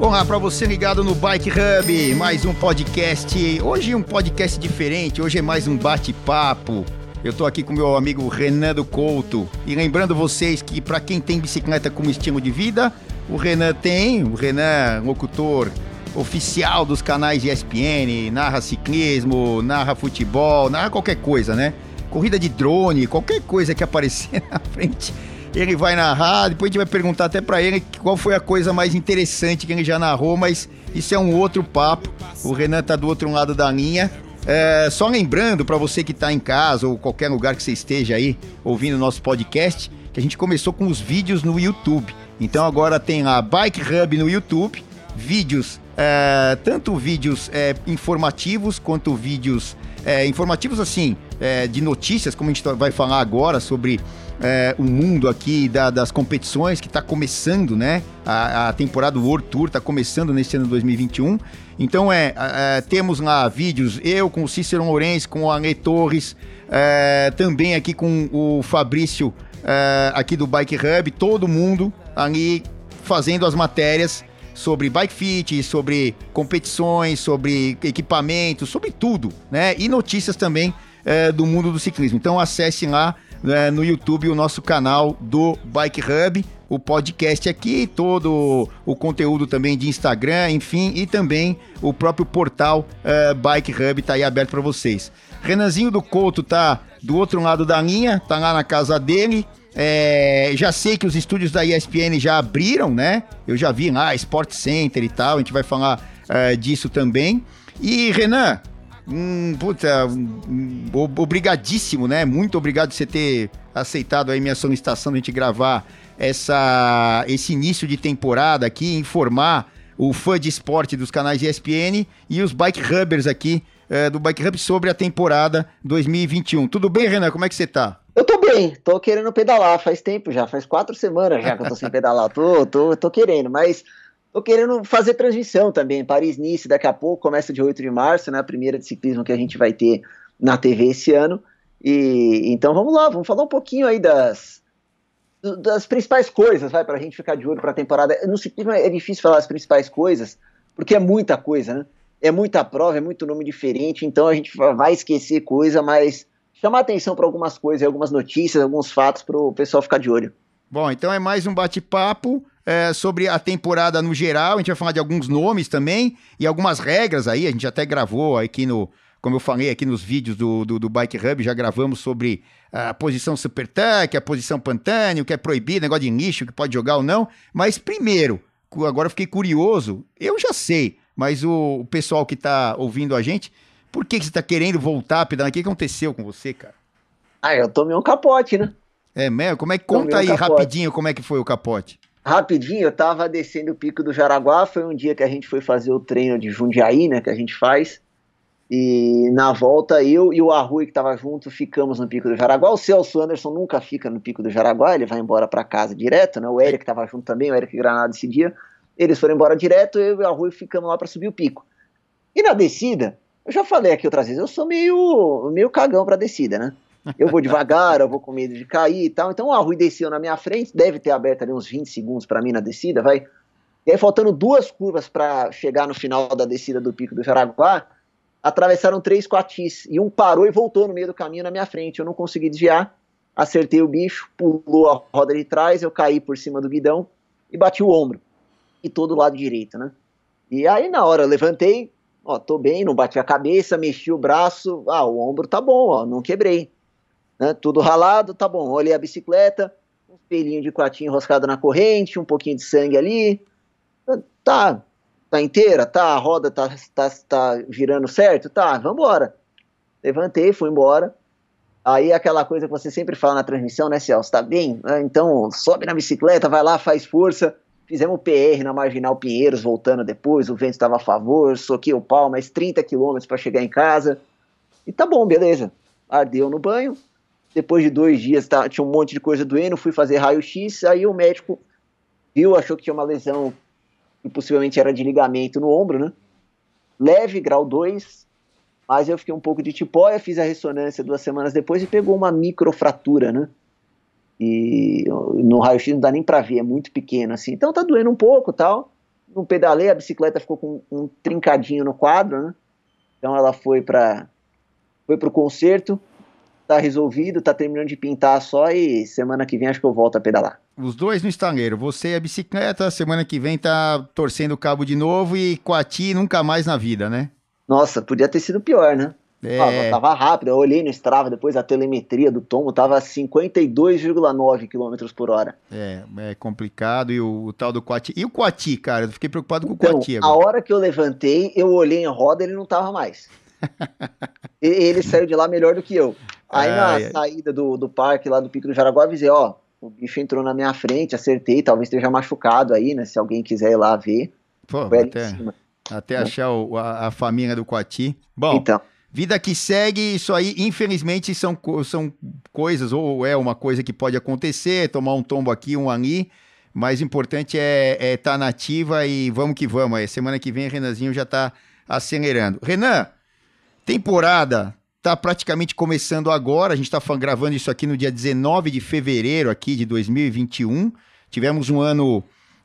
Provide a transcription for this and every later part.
Olá para você ligado no Bike Hub, mais um podcast. Hoje um podcast diferente, hoje é mais um bate-papo. Eu tô aqui com meu amigo Renan do Couto e lembrando vocês que para quem tem bicicleta como estilo de vida, o Renan tem, o Renan, locutor oficial dos canais ESPN, narra ciclismo, narra futebol, narra qualquer coisa, né? Corrida de drone, qualquer coisa que aparecer na frente ele vai narrar, depois a gente vai perguntar até para ele qual foi a coisa mais interessante que ele já narrou, mas isso é um outro papo. O Renan tá do outro lado da linha. É, só lembrando para você que está em casa ou qualquer lugar que você esteja aí ouvindo o nosso podcast, que a gente começou com os vídeos no YouTube. Então agora tem lá Bike Hub no YouTube, vídeos, é, tanto vídeos é, informativos quanto vídeos é, informativos assim, é, de notícias, como a gente vai falar agora sobre é, o mundo aqui da, das competições que está começando, né? A, a, temporada World Tour está começando nesse ano 2021. Então é, é, temos lá vídeos, eu com o Cícero Lourenço, com o Ale Torres, é, também aqui com o Fabrício é, aqui do Bike Hub, todo mundo ali fazendo as matérias sobre bike fit, sobre competições, sobre equipamentos, sobre tudo, né? E notícias também é, do mundo do ciclismo. Então acessem lá né, no YouTube o nosso canal do Bike Hub, o podcast aqui, todo o conteúdo também de Instagram, enfim, e também o próprio portal uh, Bike Hub está aí aberto para vocês. Renanzinho do Couto tá do outro lado da linha, tá lá na casa dele. É, já sei que os estúdios da ESPN já abriram, né? Eu já vi lá, Sport Center e tal, a gente vai falar uh, disso também. E Renan, Hum, puta, hum, obrigadíssimo, né? Muito obrigado por você ter aceitado aí minha solicitação de a gente gravar essa, esse início de temporada aqui, informar o fã de esporte dos canais ESPN e os Bike Hubbers aqui é, do Bike Hub sobre a temporada 2021. Tudo bem, Renan? Como é que você tá? Eu tô bem, tô querendo pedalar faz tempo já, faz quatro semanas já que eu tô sem pedalar. Tô, tô, tô querendo, mas Tô querendo fazer transmissão também. Paris-Nice daqui a pouco, começa de 8 de março, né? A primeira de ciclismo que a gente vai ter na TV esse ano. E então vamos lá, vamos falar um pouquinho aí das, das principais coisas, vai, pra gente ficar de olho pra temporada. No ciclismo é difícil falar as principais coisas, porque é muita coisa, né? É muita prova, é muito nome diferente, então a gente vai esquecer coisa, mas chamar atenção para algumas coisas, algumas notícias, alguns fatos para o pessoal ficar de olho. Bom, então é mais um bate-papo é, sobre a temporada no geral. A gente vai falar de alguns nomes também e algumas regras aí. A gente até gravou aqui no, como eu falei aqui nos vídeos do, do, do Bike Hub, já gravamos sobre a posição super tanque, a posição pantâneo, que é proibido, negócio de nicho, que pode jogar ou não. Mas primeiro, agora eu fiquei curioso, eu já sei, mas o, o pessoal que está ouvindo a gente, por que, que você está querendo voltar a pedalar? O que aconteceu com você, cara? Ah, eu tomei um capote, né? É mesmo? Como é que conta um aí capote. rapidinho como é que foi o capote? Rapidinho, eu tava descendo o Pico do Jaraguá, foi um dia que a gente foi fazer o treino de Jundiaí, né, que a gente faz. E na volta, eu e o Arrui, que tava junto, ficamos no Pico do Jaraguá. O Celso Anderson nunca fica no Pico do Jaraguá, ele vai embora para casa direto, né? O Eric tava junto também, o Eric Granada esse dia. Eles foram embora direto, eu e o Arrui ficamos lá para subir o pico. E na descida, eu já falei aqui outras vezes, eu sou meio, meio cagão pra descida, né? Eu vou devagar, eu vou com medo de cair e tal. Então o Rui desceu na minha frente, deve ter aberto ali uns 20 segundos para mim na descida, vai. E aí, faltando duas curvas para chegar no final da descida do Pico do Jaraguá, atravessaram três coatis. E um parou e voltou no meio do caminho na minha frente. Eu não consegui desviar, acertei o bicho, pulou a roda de trás, eu caí por cima do guidão e bati o ombro. E todo o lado direito, né? E aí, na hora, eu levantei, ó, tô bem, não bati a cabeça, mexi o braço, ah, o ombro tá bom, ó, não quebrei né? Tudo ralado, tá bom. Olhei a bicicleta, um pelinho de quatinho enroscado na corrente, um pouquinho de sangue ali. Tá, tá inteira, tá, a roda tá, tá, tá girando certo, tá, vambora. Levantei, fui embora. Aí aquela coisa que você sempre fala na transmissão, né, Celso? Tá bem? É, então sobe na bicicleta, vai lá, faz força. Fizemos o PR na Marginal Pinheiros, voltando depois, o vento estava a favor, soquei o pau, mais 30 quilômetros para chegar em casa. E tá bom, beleza. Ardeu no banho, depois de dois dias tá, tinha um monte de coisa doendo, fui fazer raio-x, aí o médico viu, achou que tinha uma lesão que possivelmente era de ligamento no ombro, né? Leve, grau 2, mas eu fiquei um pouco de tipóia, fiz a ressonância duas semanas depois e pegou uma microfratura, né? E no raio-x não dá nem pra ver, é muito pequeno assim. Então tá doendo um pouco tal. não pedalei, a bicicleta ficou com um trincadinho no quadro, né? Então ela foi para foi pro concerto, tá resolvido, tá terminando de pintar só e semana que vem acho que eu volto a pedalar. Os dois no estaleiro, você e a bicicleta, semana que vem tá torcendo o cabo de novo e Coati nunca mais na vida, né? Nossa, podia ter sido pior, né? É... Ah, tava rápido, eu olhei no Strava depois a telemetria do Tomo, tava 52,9 km por hora. É, é complicado. E o, o tal do Coati. E o Coati, cara? Eu fiquei preocupado com então, o Coati agora. A hora que eu levantei, eu olhei em roda, ele não tava mais. ele saiu de lá melhor do que eu. Aí na ai. saída do, do parque lá do Pico do Jaraguá, avisei, ó, o bicho entrou na minha frente, acertei, talvez esteja machucado aí, né? Se alguém quiser ir lá ver. Pô, até, até achar o, a, a família do Coati. Bom. Então. Vida que segue, isso aí, infelizmente, são, são coisas, ou é uma coisa que pode acontecer, tomar um tombo aqui, um ali, mas o importante é estar é tá nativa e vamos que vamos. Aí, semana que vem, o Renanzinho já está acelerando. Renan, temporada tá praticamente começando agora, a gente está gravando isso aqui no dia 19 de fevereiro aqui de 2021. Tivemos um ano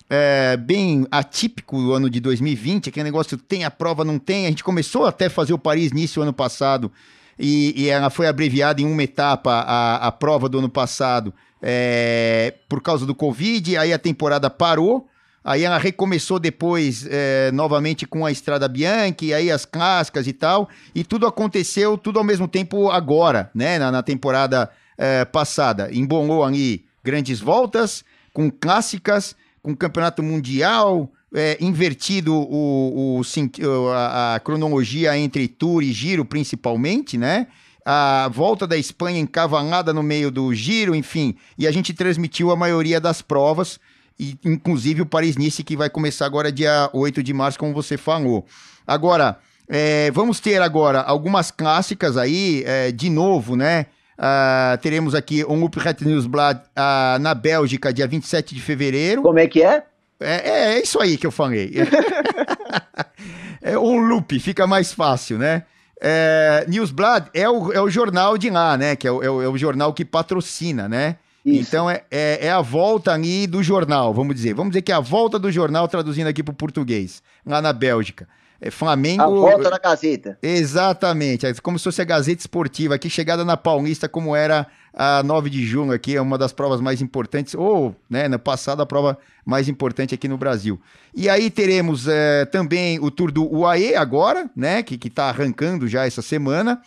é, bem atípico o ano de 2020, aquele negócio tem a prova, não tem. A gente começou até a fazer o Paris-Nice o ano passado e, e, ela foi abreviada em uma etapa a, a prova do ano passado é, por causa do Covid, aí a temporada parou. Aí ela recomeçou depois é, novamente com a Estrada Bianchi, aí as clássicas e tal, e tudo aconteceu tudo ao mesmo tempo agora, né? Na, na temporada é, passada. Embolou ali grandes voltas, com clássicas, com campeonato mundial, é, invertido o, o, a, a, cronologia entre Tour e Giro, principalmente, né? A volta da Espanha encavalada no meio do Giro, enfim. E a gente transmitiu a maioria das provas, e, inclusive o Paris-Nice, que vai começar agora dia 8 de março, como você falou. Agora, é, vamos ter agora algumas clássicas aí, é, de novo, né? Uh, teremos aqui um Upret Newsblad uh, na Bélgica, dia 27 de fevereiro. Como é que é? É, é, é isso aí que eu falei. é um loop, fica mais fácil, né? É, Newsblad é o, é o jornal de lá, né? Que é o, é o, é o jornal que patrocina, né? Isso. Então é, é, é, a volta ali do jornal, vamos dizer. Vamos dizer que é a volta do jornal, traduzindo aqui para o português, lá na Bélgica. É Flamengo. A volta da Gazeta. Exatamente. É como se fosse a Gazeta Esportiva aqui, chegada na Paulista, como era a 9 de junho aqui, é uma das provas mais importantes, ou, né, no passado, a prova mais importante aqui no Brasil. E aí teremos é, também o Tour do UAE agora, né, que, que tá arrancando já essa semana.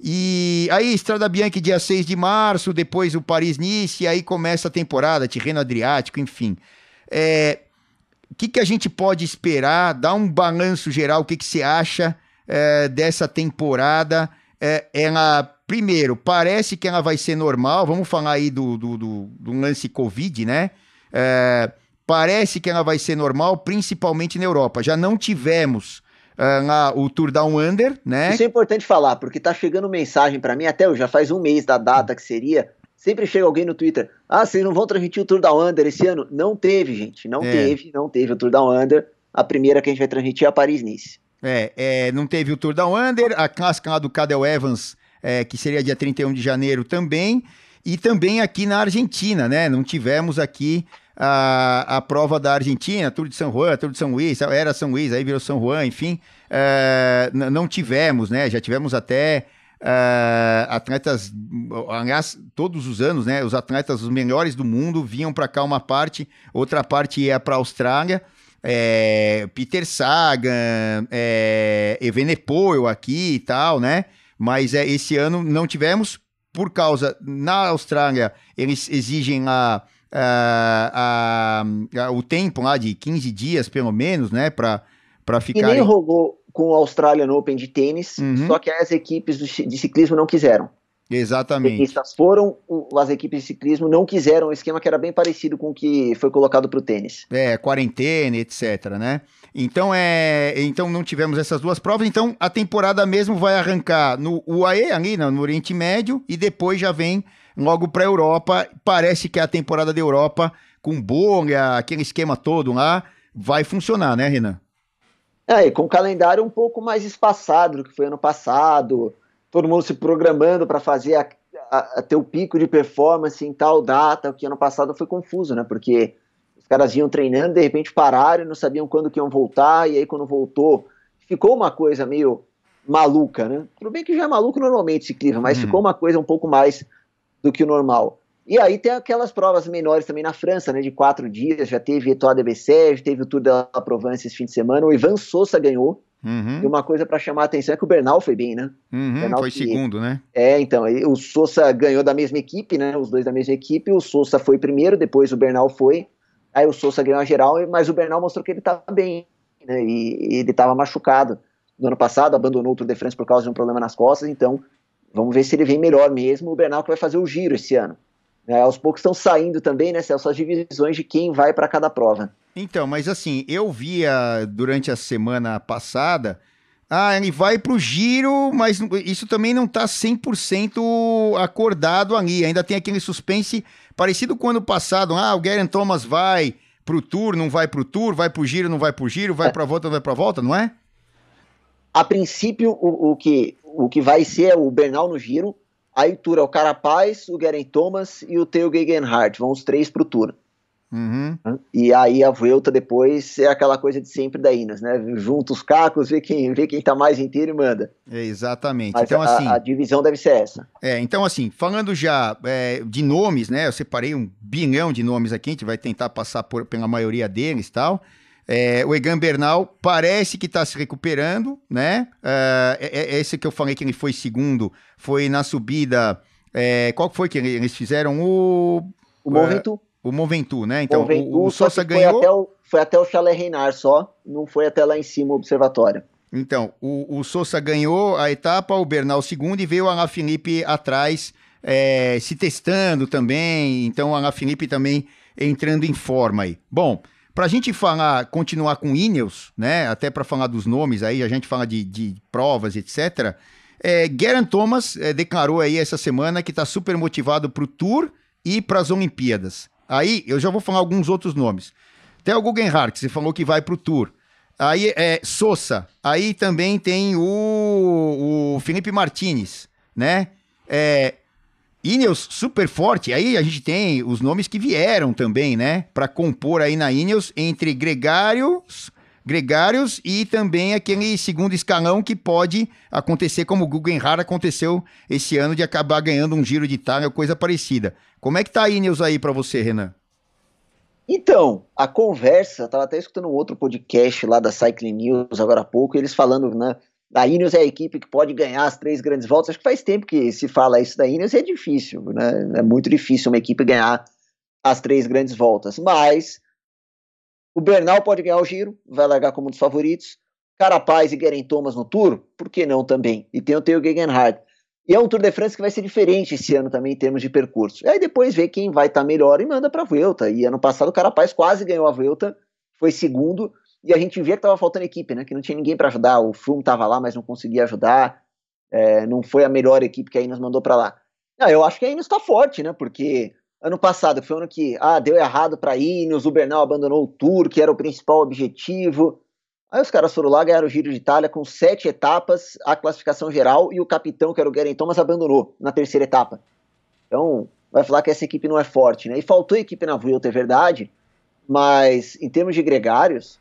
E aí, Estrada Bianchi, dia 6 de março, depois o Paris-Nice, e aí começa a temporada, Tirreno Adriático, enfim. É, o que, que a gente pode esperar? Dá um balanço geral, o que, que você acha é, dessa temporada? É, ela, primeiro, parece que ela vai ser normal, vamos falar aí do, do, do, do lance Covid, né? É, parece que ela vai ser normal, principalmente na Europa. Já não tivemos uh, o Tour Down Under, né? Isso é importante falar, porque tá chegando mensagem para mim, até já faz um mês da data que seria, Sempre chega alguém no Twitter, ah, vocês não vão transmitir o Tour da Under esse ano? Não teve, gente, não é. teve, não teve o Tour da Under. A primeira que a gente vai transmitir é a Paris-Nice. É, é, não teve o Tour da Under, a clássica lá do Cadel Evans, é, que seria dia 31 de janeiro também, e também aqui na Argentina, né? Não tivemos aqui a, a prova da Argentina, Tour de São Juan, Tour de São Luís, era São Luís, aí virou São Juan, enfim, é, não tivemos, né? Já tivemos até Uh, atletas, aliás, todos os anos, né? Os atletas, os melhores do mundo, vinham para cá uma parte, outra parte ia para a Austrália. É, Peter Sagan, é, Evenepoel aqui e tal, né? Mas é, esse ano não tivemos, por causa, na Austrália, eles exigem lá uh, uh, o tempo lá de 15 dias, pelo menos, né? Para ficar. E nem rolou, com o Australian Open de tênis, uhum. só que as equipes de ciclismo não quiseram. Exatamente. Tenistas foram, as equipes de ciclismo não quiseram um esquema que era bem parecido com o que foi colocado para o tênis. É, quarentena, etc, né? Então, é, então não tivemos essas duas provas, então a temporada mesmo vai arrancar no UAE, ali no Oriente Médio, e depois já vem logo para a Europa. Parece que a temporada da Europa, com bolha, aquele esquema todo lá, vai funcionar, né, Renan? É, e com o calendário um pouco mais espaçado do que foi ano passado, todo mundo se programando para fazer a, a, a, ter o pico de performance em tal data, o que ano passado foi confuso, né? Porque caras iam treinando, de repente pararam, não sabiam quando que iam voltar, e aí quando voltou, ficou uma coisa meio maluca, né? Tudo bem que já é maluco normalmente ciclismo, mas hum. ficou uma coisa um pouco mais do que o normal. E aí tem aquelas provas menores também na França, né, de quatro dias, já teve Etoile de Bessèges, teve o Tour da Provence esse fim de semana, o Ivan Sousa ganhou, uhum. e uma coisa para chamar a atenção é que o Bernal foi bem, né? Uhum, Bernal foi que... segundo, né? É, então, o Sousa ganhou da mesma equipe, né, os dois da mesma equipe, o Sousa foi primeiro, depois o Bernal foi, aí o Sousa ganhou a geral, mas o Bernal mostrou que ele estava bem, né, e, e ele estava machucado no ano passado, abandonou o Tour de France por causa de um problema nas costas, então vamos ver se ele vem melhor mesmo, o Bernal que vai fazer o giro esse ano. É, aos poucos estão saindo também, né, Celso, as divisões de quem vai para cada prova. Então, mas assim, eu via durante a semana passada, ah, ele vai para o giro, mas isso também não está 100% acordado ali. Ainda tem aquele suspense parecido com o ano passado. Ah, o Garen Thomas vai para o Tour, não vai para o Tour, vai para o giro, não vai para o giro, vai para a volta, não vai para a volta, não é? A princípio, o, o, que, o que vai ser é o Bernal no giro, Aí o Tour é o Carapaz, o Garen Thomas e o Theo Gegenhardt, vão os três pro Tour. Uhum. E aí a Vuelta depois é aquela coisa de sempre da Inas, né? Junta os cacos, vê quem, vê quem tá mais inteiro e manda. É, exatamente. Mas então, a, assim, a divisão deve ser essa. É, então assim, falando já é, de nomes, né? Eu separei um bilhão de nomes aqui, a gente vai tentar passar por, pela maioria deles e tal. É, o Egan Bernal parece que está se recuperando, né? É, é, é, esse que eu falei que ele foi segundo, foi na subida. É, qual foi que eles fizeram? O. O Moventu. o Moventu, né? Então, Moventu, o, o Sosa ganhou. Foi até o, foi até o Chalet Reinar só, não foi até lá em cima o observatório. Então, o, o Sousa ganhou a etapa, o Bernal segundo e veio o Alain Felipe atrás, é, se testando também. Então, o Alain Felipe também entrando em forma aí. Bom, para a gente falar, continuar com Ineos, né? Até para falar dos nomes aí, a gente fala de, de provas, etc. É, Geraint Thomas é, declarou aí essa semana que está super motivado para o Tour e para as Olimpíadas. Aí eu já vou falar alguns outros nomes. Tem o Guggenhardt, você falou que vai para o Tour. Aí é Sousa. Aí também tem o, o Felipe Martinez, né? É, Ineos super forte. Aí a gente tem os nomes que vieram também, né? Para compor aí na Ineos entre gregários, gregários e também aquele segundo escalão que pode acontecer como o Guggenheim aconteceu esse ano de acabar ganhando um Giro de Itália coisa parecida. Como é que tá a Ineos aí para você, Renan? Então, a conversa, estava até escutando um outro podcast lá da Cycling News agora há pouco, eles falando, né, a Ineos é a equipe que pode ganhar as três grandes voltas. Acho que faz tempo que se fala isso da Ineos é difícil, né? É muito difícil uma equipe ganhar as três grandes voltas. Mas o Bernal pode ganhar o giro, vai largar como um dos favoritos. Carapaz e Guerin Thomas no Tour, por que não também? E tem o Theo Gegenhardt. E é um Tour de France que vai ser diferente esse ano também em termos de percurso. E aí depois vê quem vai estar tá melhor e manda para a Vuelta. E ano passado o Carapaz quase ganhou a Vuelta, foi segundo e a gente via que estava faltando equipe, né? Que não tinha ninguém para ajudar. O Froome estava lá, mas não conseguia ajudar. É, não foi a melhor equipe que a Ineos mandou para lá. Não, eu acho que a Ineos está forte, né? Porque ano passado foi um ano que ah, deu errado para a Ineos, o Bernal abandonou o Tour, que era o principal objetivo. Aí os caras foram lá, ganharam o Giro de Itália com sete etapas, a classificação geral, e o capitão, que era o Geraint Thomas, abandonou na terceira etapa. Então, vai falar que essa equipe não é forte, né? E faltou equipe na Vuelta, é verdade, mas em termos de gregários,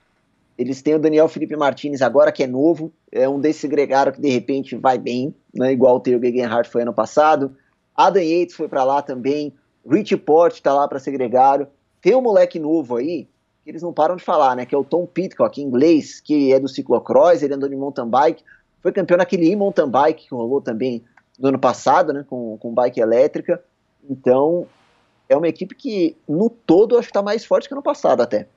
eles têm o Daniel Felipe Martinez agora, que é novo, é um desse gregário que de repente vai bem, né, igual o Theo Gegenhardt foi ano passado. Adam Yates foi para lá também, Rich Port está lá para ser gregário. Tem um moleque novo aí, que eles não param de falar, né, que é o Tom Pitcock, inglês, que é do ciclocross, ele andou de mountain bike, foi campeão naquele e-mountain bike que rolou também no ano passado, né, com, com bike elétrica. Então, é uma equipe que, no todo, acho que está mais forte que no passado até.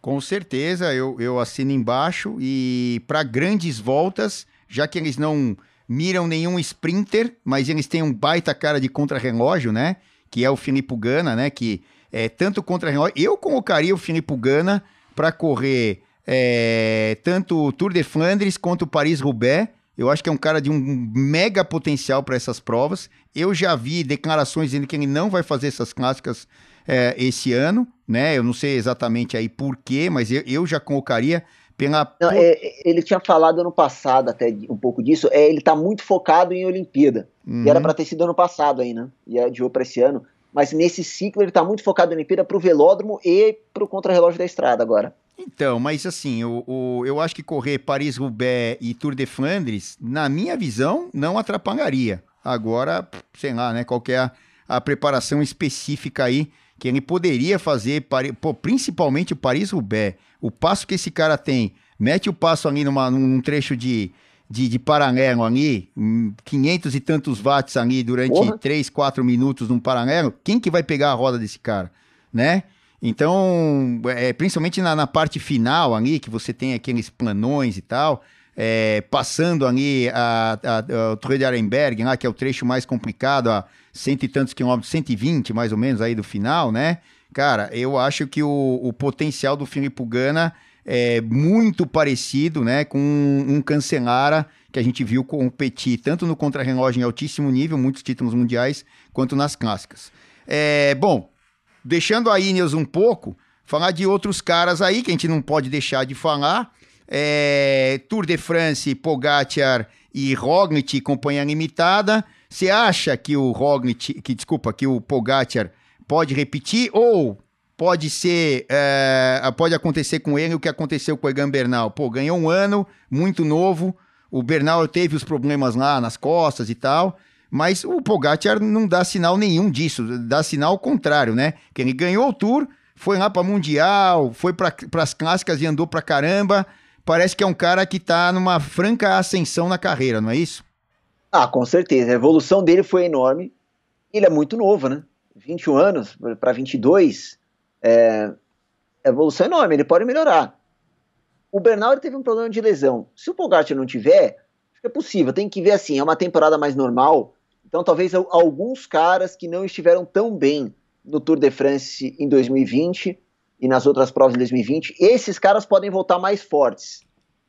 Com certeza, eu, eu assino embaixo. E para grandes voltas, já que eles não miram nenhum sprinter, mas eles têm um baita cara de contra-relógio, né? Que é o Filipe Gana, né? Que é tanto contra-relógio. Eu colocaria o Filipe Gana para correr é, tanto o Tour de Flandres quanto o Paris-Roubaix. Eu acho que é um cara de um mega potencial para essas provas. Eu já vi declarações dizendo que ele não vai fazer essas clássicas é, esse ano, né? Eu não sei exatamente aí por quê, mas eu, eu já colocaria pela. Não, é, ele tinha falado ano passado até um pouco disso. É, ele tá muito focado em Olimpíada. Uhum. E era uhum. para ter sido ano passado aí, né? E adiou para esse ano. mas nesse ciclo ele está muito focado na Olimpíada para o velódromo e para o contrarrelógio da estrada agora. Então, mas assim, o, o eu acho que correr Paris-Roubaix e Tour de Flandres, na minha visão, não atrapalharia. Agora, sei lá, né, qual é a, a preparação específica aí que ele poderia fazer, pô, principalmente o Paris-Roubaix. O passo que esse cara tem, mete o passo ali numa, num trecho de, de, de paralelo ali, 500 e tantos watts ali durante Porra. 3, 4 minutos num paralelo, quem que vai pegar a roda desse cara, né? Então, é, principalmente na, na parte final ali, que você tem aqueles planões e tal, é, passando ali a, a, a, o Torre de Arenberg, lá, que é o trecho mais complicado, a cento e tantos quilômetros, 120 mais ou menos aí do final, né? Cara, eu acho que o, o potencial do Filipe Gana é muito parecido, né, com um, um Cancelara que a gente viu competir tanto no contrarrelógio em altíssimo nível, muitos títulos mundiais, quanto nas clássicas. É, bom, deixando a Ineos um pouco, falar de outros caras aí que a gente não pode deixar de falar. É, Tour de France, Pogacar e Roglic, companhia limitada. Você acha que o Roglic, que desculpa, que o Pogacar pode repetir ou pode ser, é, pode acontecer com ele o que aconteceu com o Egan Bernal. Pô, ganhou um ano, muito novo. O Bernal teve os problemas lá nas costas e tal. Mas o Pogacar não dá sinal nenhum disso, dá sinal contrário, né? Que ele ganhou o Tour, foi lá para Mundial, foi para as clássicas e andou para caramba. Parece que é um cara que está numa franca ascensão na carreira, não é isso? Ah, com certeza. A evolução dele foi enorme. Ele é muito novo, né? 21 anos para 22 é, evolução enorme, ele pode melhorar. O Bernal teve um problema de lesão. Se o Pogacar não tiver, é possível. Tem que ver assim, é uma temporada mais normal. Então talvez alguns caras que não estiveram tão bem no Tour de France em 2020 e nas outras provas em 2020, esses caras podem voltar mais fortes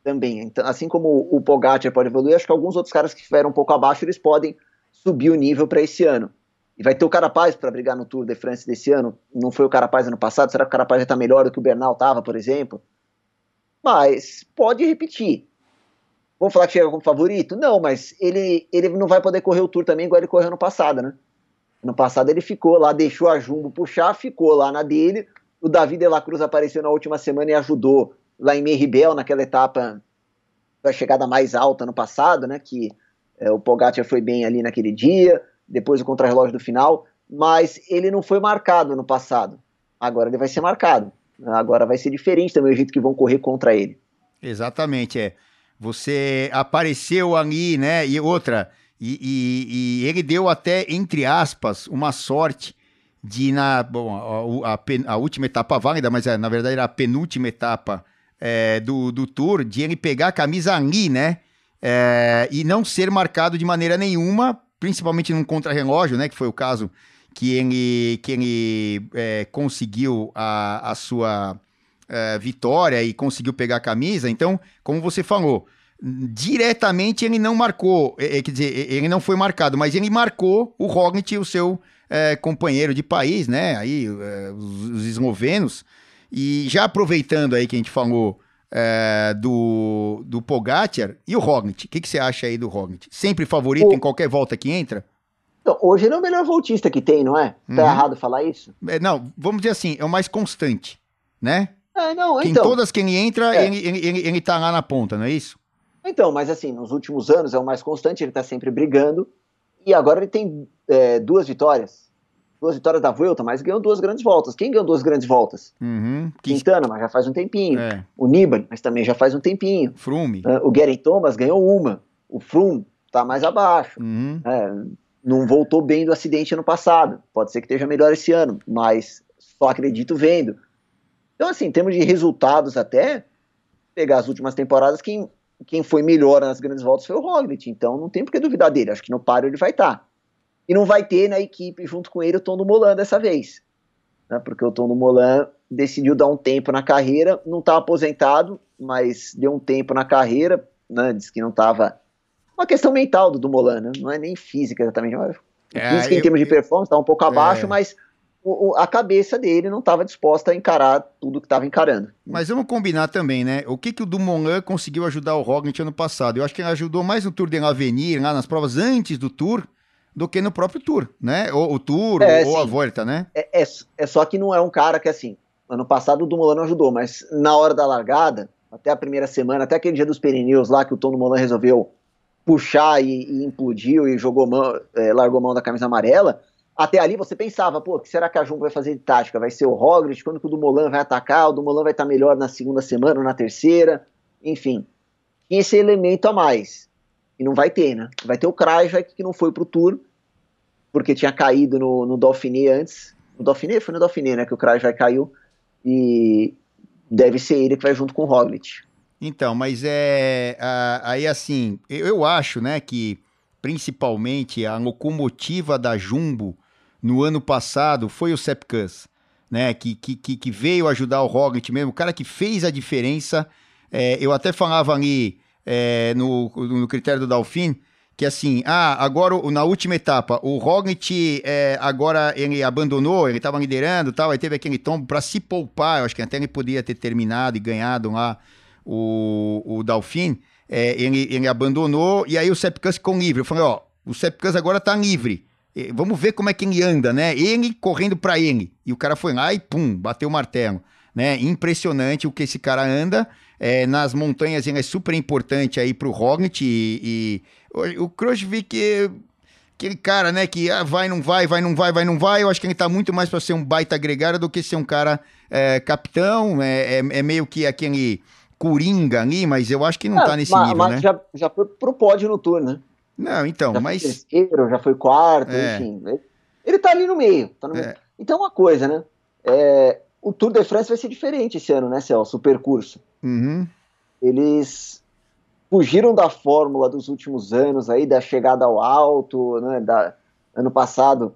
também. Então, assim como o Pogacar pode evoluir, acho que alguns outros caras que estiveram um pouco abaixo, eles podem subir o nível para esse ano. E vai ter o Carapaz para brigar no Tour de France desse ano. Não foi o Carapaz ano passado? Será que o Carapaz já está melhor do que o Bernal estava, por exemplo? Mas pode repetir. Vamos falar que chega como favorito? Não, mas ele, ele não vai poder correr o Tour também igual ele correu no passado, né? No passado ele ficou lá, deixou a Jumbo puxar, ficou lá na dele. O Davi de la Cruz apareceu na última semana e ajudou lá em Meribel, naquela etapa da chegada mais alta no passado, né? Que é, o Pogacar foi bem ali naquele dia depois o contrarrelógio do final, mas ele não foi marcado no passado. Agora ele vai ser marcado. Agora vai ser diferente também o jeito que vão correr contra ele. Exatamente, é. Você apareceu ali, né? E outra, e, e, e ele deu até, entre aspas, uma sorte de na bom, a, a, a, última etapa válida, mas é, na verdade era a penúltima etapa é, do, do Tour, de ele pegar a camisa ali, né? É, e não ser marcado de maneira nenhuma principalmente num contrarrelógio, né, que foi o caso que ele, que ele é, conseguiu a, a sua é, vitória e conseguiu pegar a camisa. Então, como você falou, diretamente ele não marcou, é, é quer dizer, ele não foi marcado, mas ele marcou o Roglic, o seu é, companheiro de país, né, aí é, os, os eslovenos. E já aproveitando aí que a gente falou é, do, do Pogacar e o Roglic. O que, que você acha aí do Roglic? Sempre favorito o... em qualquer volta que entra? Então, hoje ele é o melhor voltista que tem, não é? Tá uhum. errado falar isso? É, não, vamos dizer assim, é o mais constante, né? É, não, que então, em todas que ele entra, é. ele, ele, ele, ele tá lá na ponta, não é isso? Então, mas assim, nos últimos anos é o mais constante, ele tá sempre brigando, e agora ele tem é, duas vitórias duas vitórias da Vuelta, mas ganhou duas grandes voltas. Quem ganhou duas grandes voltas? Uhum. Quintana, mas já faz um tempinho. É. O Nibali, mas também já faz um tempinho. Frume. Uh, o Garen Thomas ganhou uma. O Froome tá mais abaixo. Uhum. É, não voltou bem do acidente ano passado. Pode ser que esteja melhor esse ano, mas só acredito vendo. Então, assim, em termos de resultados até, pegar as últimas temporadas, quem, quem foi melhor nas grandes voltas foi o Roglic. Então não tem por que duvidar dele. Acho que no páreo ele vai estar. Tá. E não vai ter na equipe junto com ele o Tom do Molan dessa vez. Né? Porque o Tom do Molan decidiu dar um tempo na carreira, não está aposentado, mas deu um tempo na carreira, né? Diz que não estava. Uma questão mental do Dumoulin, né? não é nem física exatamente. É, física eu, em termos de performance está um pouco abaixo, é. mas o, o, a cabeça dele não estava disposta a encarar tudo que estava encarando. Mas vamos combinar também, né? O que, que o Dumoulin conseguiu ajudar o Roglic ano passado? Eu acho que ele ajudou mais no Tour de l'Avenir, lá nas provas antes do Tour, do que no próprio Tour, né? Ou o Tour, é, ou sim. a Volta, né? É, é, é, só que não é um cara que, assim, ano passado o Dumoulin não ajudou, mas na hora da largada, até a primeira semana, até aquele dia dos Pirineus lá que o Tom Dumoulin resolveu puxar e, e implodiu e jogou mão, é, largou mão da camisa amarela, até ali você pensava, pô, o que será que a Jumbo vai fazer de tática? Vai ser o Roglic? Quando que o Dumoulin vai atacar? O Dumoulin vai estar melhor na segunda semana ou na terceira? Enfim, tinha esse elemento a mais. E não vai ter, né? Vai ter o Krajak, que não foi pro Tour, porque tinha caído no, no Dauphiné antes. No Dauphiné? Foi no Dauphiné, né? Que o Krajak caiu. E deve ser ele que vai junto com o Roglic. Então, mas é. aí assim, eu, eu acho, né, que principalmente a locomotiva da Jumbo no ano passado foi o Sepkus, né? Que, que, que veio ajudar o Roglic mesmo, o cara que fez a diferença. É, eu até falava ali é, no, no critério do Dalfin que assim, ah, agora na última etapa, o Roglic é, agora ele abandonou, ele estava liderando tal, aí teve aquele tombo para se poupar, eu acho que até ele podia ter terminado e ganhado lá o, o Dalfin, é, ele, ele abandonou e aí o Sepkus ficou livre. Eu falei, ó, o Sepkus agora tá livre. Vamos ver como é que ele anda, né? Ele correndo para ele. E o cara foi lá e pum, bateu o martelo. Né? Impressionante o que esse cara anda. É, nas montanhas ele é super importante aí pro Roglic e, e o, o Kroosvik aquele cara, né, que ah, vai, não vai, vai, não vai, vai, não vai. Eu acho que ele tá muito mais para ser um baita agregado do que ser um cara é, capitão. É, é, é, meio que aquele coringa ali, mas eu acho que não é, tá nesse mas, nível, mas né? Já, já foi pro pódio no tour, né? Não, então, já mas. Foi terceiro, já foi quarto, é. enfim. Ele tá ali no meio. Tá no meio. É. Então, uma coisa, né? É, o Tour de France vai ser diferente esse ano, né, Celso? O percurso. Uhum. Eles fugiram da fórmula dos últimos anos aí, da chegada ao alto, né? Da, ano passado,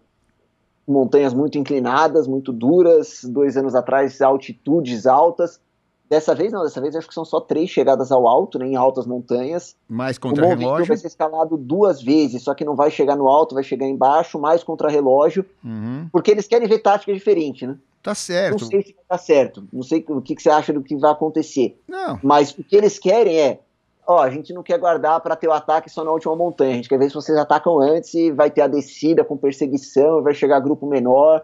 montanhas muito inclinadas, muito duras. Dois anos atrás, altitudes altas. Dessa vez não, dessa vez acho que são só três chegadas ao alto, né, em altas montanhas. Mais contra-relógio. vai ser escalado duas vezes, só que não vai chegar no alto, vai chegar embaixo, mais contra-relógio, uhum. porque eles querem ver tática diferente, né? Tá certo. Não sei se vai dar certo, não sei o que, que você acha do que vai acontecer. Não. Mas o que eles querem é, ó, a gente não quer guardar para ter o ataque só na última montanha, a gente quer ver se vocês atacam antes e vai ter a descida com perseguição, vai chegar grupo menor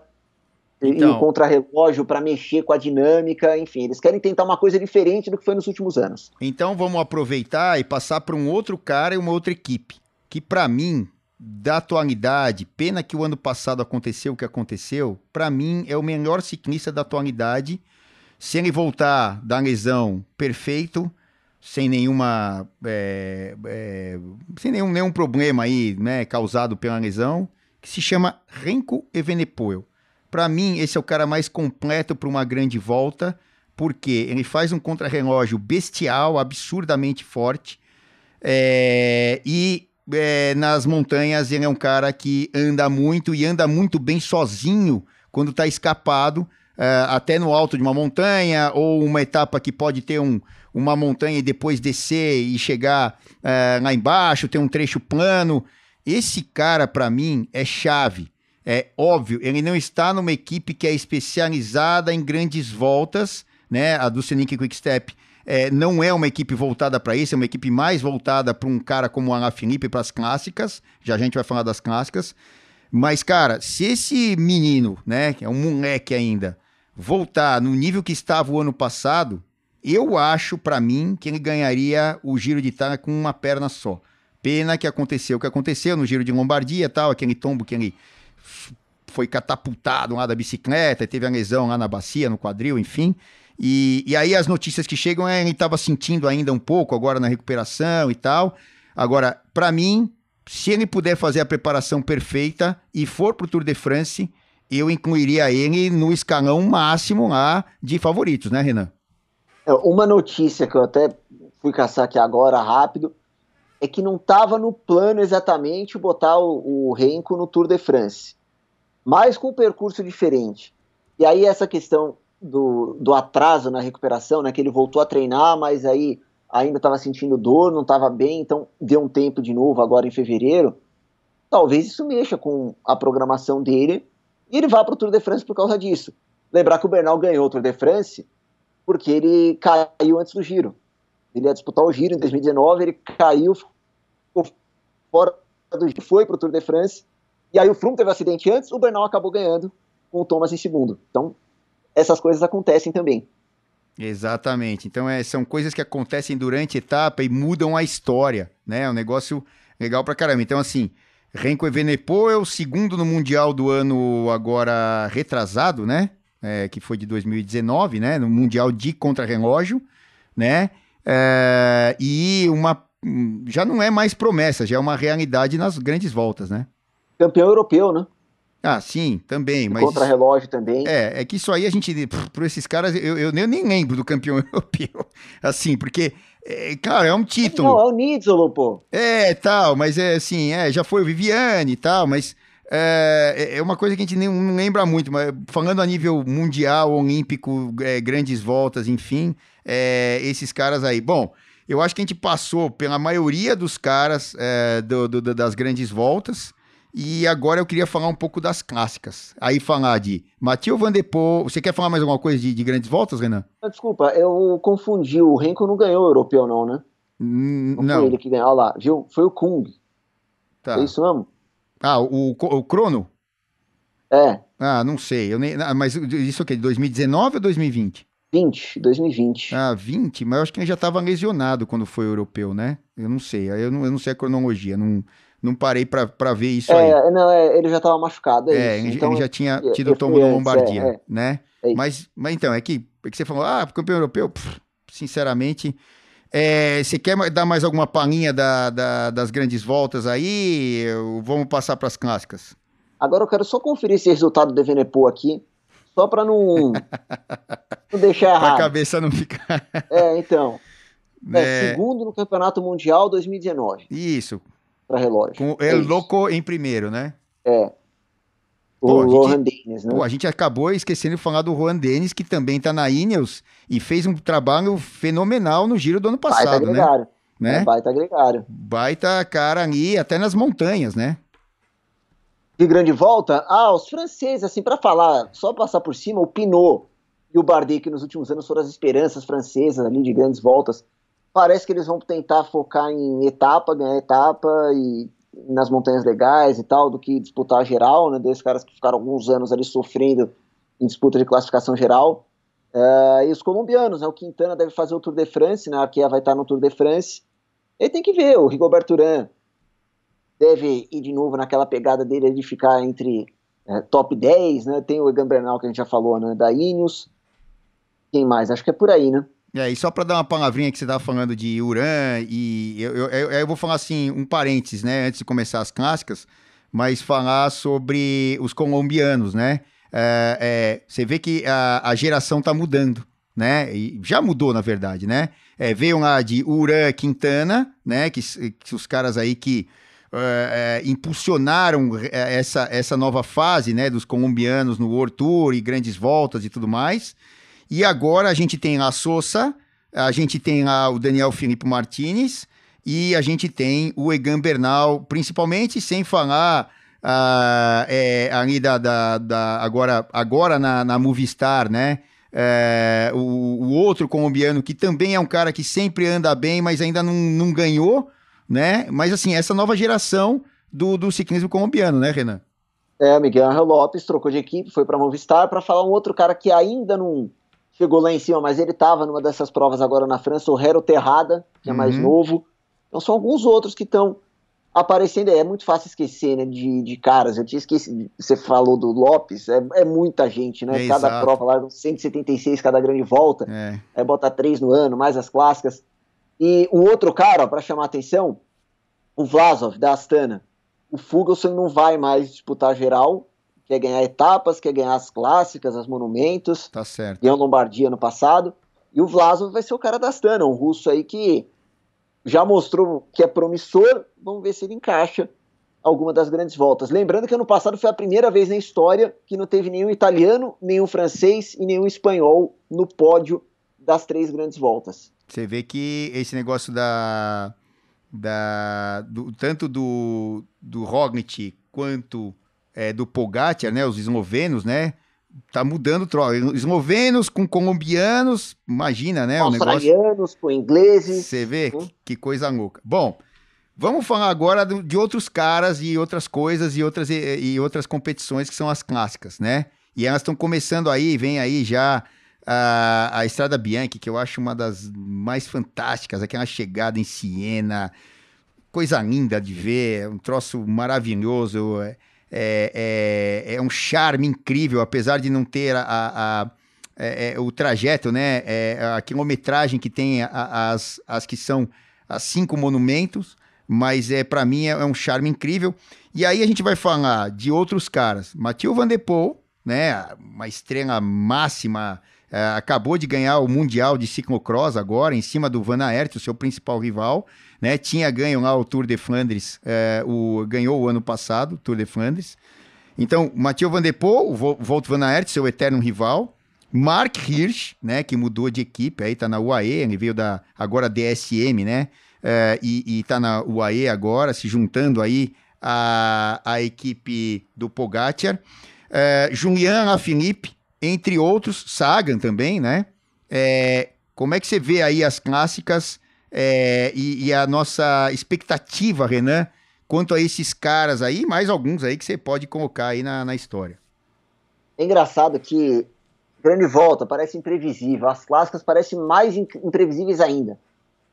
então, e o contrarrelógio para mexer com a dinâmica, enfim, eles querem tentar uma coisa diferente do que foi nos últimos anos. Então vamos aproveitar e passar para um outro cara e uma outra equipe, que para mim, da atualidade, pena que o ano passado aconteceu o que aconteceu, para mim é o melhor ciclista da atualidade. Se ele voltar da lesão, perfeito, sem nenhuma é, é, sem nenhum, nenhum problema aí, né, causado pela lesão, que se chama Renko Evenepoel. Para mim, esse é o cara mais completo para uma grande volta, porque ele faz um contrarrelógio bestial, absurdamente forte, é, e é, nas montanhas ele é um cara que anda muito e anda muito bem sozinho quando está escapado, é, até no alto de uma montanha, ou uma etapa que pode ter um, uma montanha e depois descer e chegar é, lá embaixo, ter um trecho plano. Esse cara, para mim, é chave é óbvio, ele não está numa equipe que é especializada em grandes voltas, né? A do Senic Quickstep é, não é uma equipe voltada para isso, é uma equipe mais voltada para um cara como o Felipe para as clássicas. Já a gente vai falar das clássicas. Mas, cara, se esse menino, né, que é um moleque ainda, voltar no nível que estava o ano passado, eu acho, para mim, que ele ganharia o Giro de Itália com uma perna só. Pena que aconteceu o que aconteceu no Giro de Lombardia tal, aquele tombo que ele foi catapultado lá da bicicleta, teve a lesão lá na bacia, no quadril, enfim. E, e aí as notícias que chegam é ele estava sentindo ainda um pouco agora na recuperação e tal. Agora, para mim, se ele puder fazer a preparação perfeita e for para o Tour de France, eu incluiria ele no escalão máximo lá de favoritos, né, Renan? É, uma notícia que eu até fui caçar aqui agora rápido é que não estava no plano exatamente botar o, o Renko no Tour de France, mas com um percurso diferente. E aí essa questão do, do atraso na recuperação, né, que ele voltou a treinar, mas aí ainda estava sentindo dor, não estava bem, então deu um tempo de novo agora em fevereiro. Talvez isso mexa com a programação dele e ele vá para o Tour de France por causa disso. Lembrar que o Bernal ganhou o Tour de France porque ele caiu antes do giro. Ele ia disputar o giro em 2019, ele caiu, ficou fora do giro, foi para o Tour de France E aí o Froome teve um acidente antes, o Bernal acabou ganhando com o Thomas em segundo. Então, essas coisas acontecem também. Exatamente. Então, é, são coisas que acontecem durante a etapa e mudam a história, né? É um negócio legal pra caramba. Então, assim, Renko Evenepoel é o segundo no Mundial do ano agora retrasado, né? É, que foi de 2019, né? No Mundial de Contrarrelógio, né? É, e uma já não é mais promessa, já é uma realidade nas grandes voltas, né? Campeão europeu, né? Ah, sim, também. Mas... Contra-relógio também. É, é que isso aí a gente, por esses caras, eu, eu, eu nem lembro do campeão europeu. Assim, porque, é, cara, é um título. Não, é o Nizzolo, pô. É, tal, mas é assim, é, já foi o Viviane e tal, mas é, é, é uma coisa que a gente nem, não lembra muito, mas falando a nível mundial, olímpico, é, grandes voltas, enfim, é, esses caras aí. Bom, eu acho que a gente passou pela maioria dos caras é, do, do, das grandes voltas. E agora eu queria falar um pouco das clássicas. Aí falar de Matheus Van Der Poel. Você quer falar mais alguma coisa de, de grandes voltas, Renan? Ah, desculpa, eu confundi. O Renko não ganhou o europeu, não, né? Hum, não. não. Foi ele que ganhou. Olha lá, viu? Foi o Kung. Tá. É isso mesmo? Ah, o, o Crono? É. Ah, não sei. Eu nem, ah, mas isso o quê? 2019 ou 2020? 20, 2020. Ah, 20? Mas eu acho que ele já estava lesionado quando foi europeu, né? Eu não sei. Eu não, eu não sei a cronologia. Não não parei para ver isso é, aí. Não, é, ele já estava machucado. É, é ele, então, ele, já tinha é, tido tombo da Lombardia, é, né? É mas, mas então, é que, é que você falou, ah, campeão europeu, pff, sinceramente. você quer dar mais alguma palhinha da, da, das grandes voltas aí? Vamos passar para as clássicas. Agora eu quero só conferir esse resultado do Evenepoel aqui, só para não, não deixar errado. A cabeça não ficar. é, então. É, segundo no Campeonato Mundial 2019. Isso para relógio. Com é El Loco em primeiro, né? É. O pô, Rohan Dennis, né? Pô, a gente acabou esquecendo de falar do Juan Dennis, que também tá na Ineos e fez um trabalho fenomenal no giro do ano passado, baita né? Gregário. né? É, baita gregário. Baita cara ali, até nas montanhas, né? De grande volta, ah, os franceses, assim, para falar, só passar por cima, o Pinot e o Bardet, que nos últimos anos foram as esperanças francesas ali de grandes voltas, Parece que eles vão tentar focar em etapa, ganhar etapa e nas montanhas legais e tal, do que disputar geral, né? Desses caras que ficaram alguns anos ali sofrendo em disputa de classificação geral. Uh, e os colombianos, né? O Quintana deve fazer o Tour de France, né? A Kia vai estar no Tour de France. Ele tem que ver, o Rigoberto Urán deve ir de novo naquela pegada dele de ficar entre é, top 10, né? Tem o Egan Bernal que a gente já falou, né? Da Ineos. Quem mais? Acho que é por aí, né? É, e só para dar uma palavrinha que você estava falando de Uran, e eu, eu, eu, vou falar assim, um parênteses, né, antes de começar as clássicas, mas falar sobre os colombianos, né? É, é, você vê que a, a geração está mudando, né? E já mudou, na verdade, né? É, veio lá de Uran Quintana, né? Que, que os caras aí que é, é, impulsionaram é, essa, essa nova fase, né? Dos colombianos no World Tour e grandes voltas e tudo mais. E agora a gente tem a Sousa, a gente tem lá o Daniel Felipe Martinez e a gente tem o Egan Bernal, principalmente sem falar uh, é, ali da, da, da, agora, agora na, na Movistar, né? É, o, o, outro colombiano que também é um cara que sempre anda bem, mas ainda não, não ganhou, né? Mas assim, essa nova geração do, do ciclismo colombiano, né, Renan? É, Miguel Angel Lopes trocou de equipe, foi para Movistar para falar um outro cara que ainda não chegou lá em cima, mas ele estava numa dessas provas agora na França, o Hero Terrada, que é mais uhum. novo. Então são alguns outros que estão aparecendo. É muito fácil esquecer, né, de, de caras. Eu tinha esquecido, você falou do Lopes, é, é muita gente, né? É, cada exato. prova lá, 176 cada grande volta. É. é botar três no ano, mais as clássicas. E um outro cara, para chamar a atenção, o Vlasov, da Astana. O Fugelson não vai mais disputar geral, quer ganhar etapas, quer ganhar as clássicas, as monumentos. Tá certo. Ganhou Lombardia no passado. E o Vlasov vai ser o cara da Astana, um russo aí que já mostrou que é promissor. Vamos ver se ele encaixa alguma das grandes voltas. Lembrando que ano passado foi a primeira vez na história que não teve nenhum italiano, nenhum francês e nenhum espanhol no pódio das três grandes voltas. Você vê que esse negócio da, da do, tanto do, do Roglic quanto é, do Pogacar, né? Os eslovenos, né? Tá mudando troca. Eslovenos com colombianos, imagina, né? Australianos negócio... com ingleses. Você vê hum. que coisa louca. Bom, Vamos falar agora de outros caras e outras coisas e outras, e, e outras competições que são as clássicas, né? E elas estão começando aí, vem aí já a, a Estrada Bianchi, que eu acho uma das mais fantásticas, aquela chegada em Siena, coisa linda de ver, um troço maravilhoso, é, é, é, é um charme incrível, apesar de não ter a, a, a é, é, o trajeto, né, é, a quilometragem que tem as, as que são as cinco monumentos, mas é para mim é, é, um charme incrível. E aí a gente vai falar de outros caras. Mathieu Van Der Poel, né, uma estrela máxima, acabou de ganhar o Mundial de Ciclocross agora, em cima do Van Aert, o seu principal rival, né, tinha ganho lá o Tour de Flandres, é, o, ganhou o ano passado, o Tour de Flandres. Então, Mathieu Van Der Poel, o Van Aert, seu eterno rival, Mark Hirsch, né, que mudou de equipe, aí tá na UAE, ele veio da agora DSM, né, é, e, e tá na UAE agora, se juntando aí à, à equipe do Pogacar. É, Julian Alaphilippe, entre outros, Sagan também, né? É, como é que você vê aí as clássicas é, e, e, a nossa expectativa, Renan, quanto a esses caras aí, mais alguns aí que você pode colocar aí na, na história? É engraçado que grande volta parece imprevisível, as clássicas parecem mais imprevisíveis ainda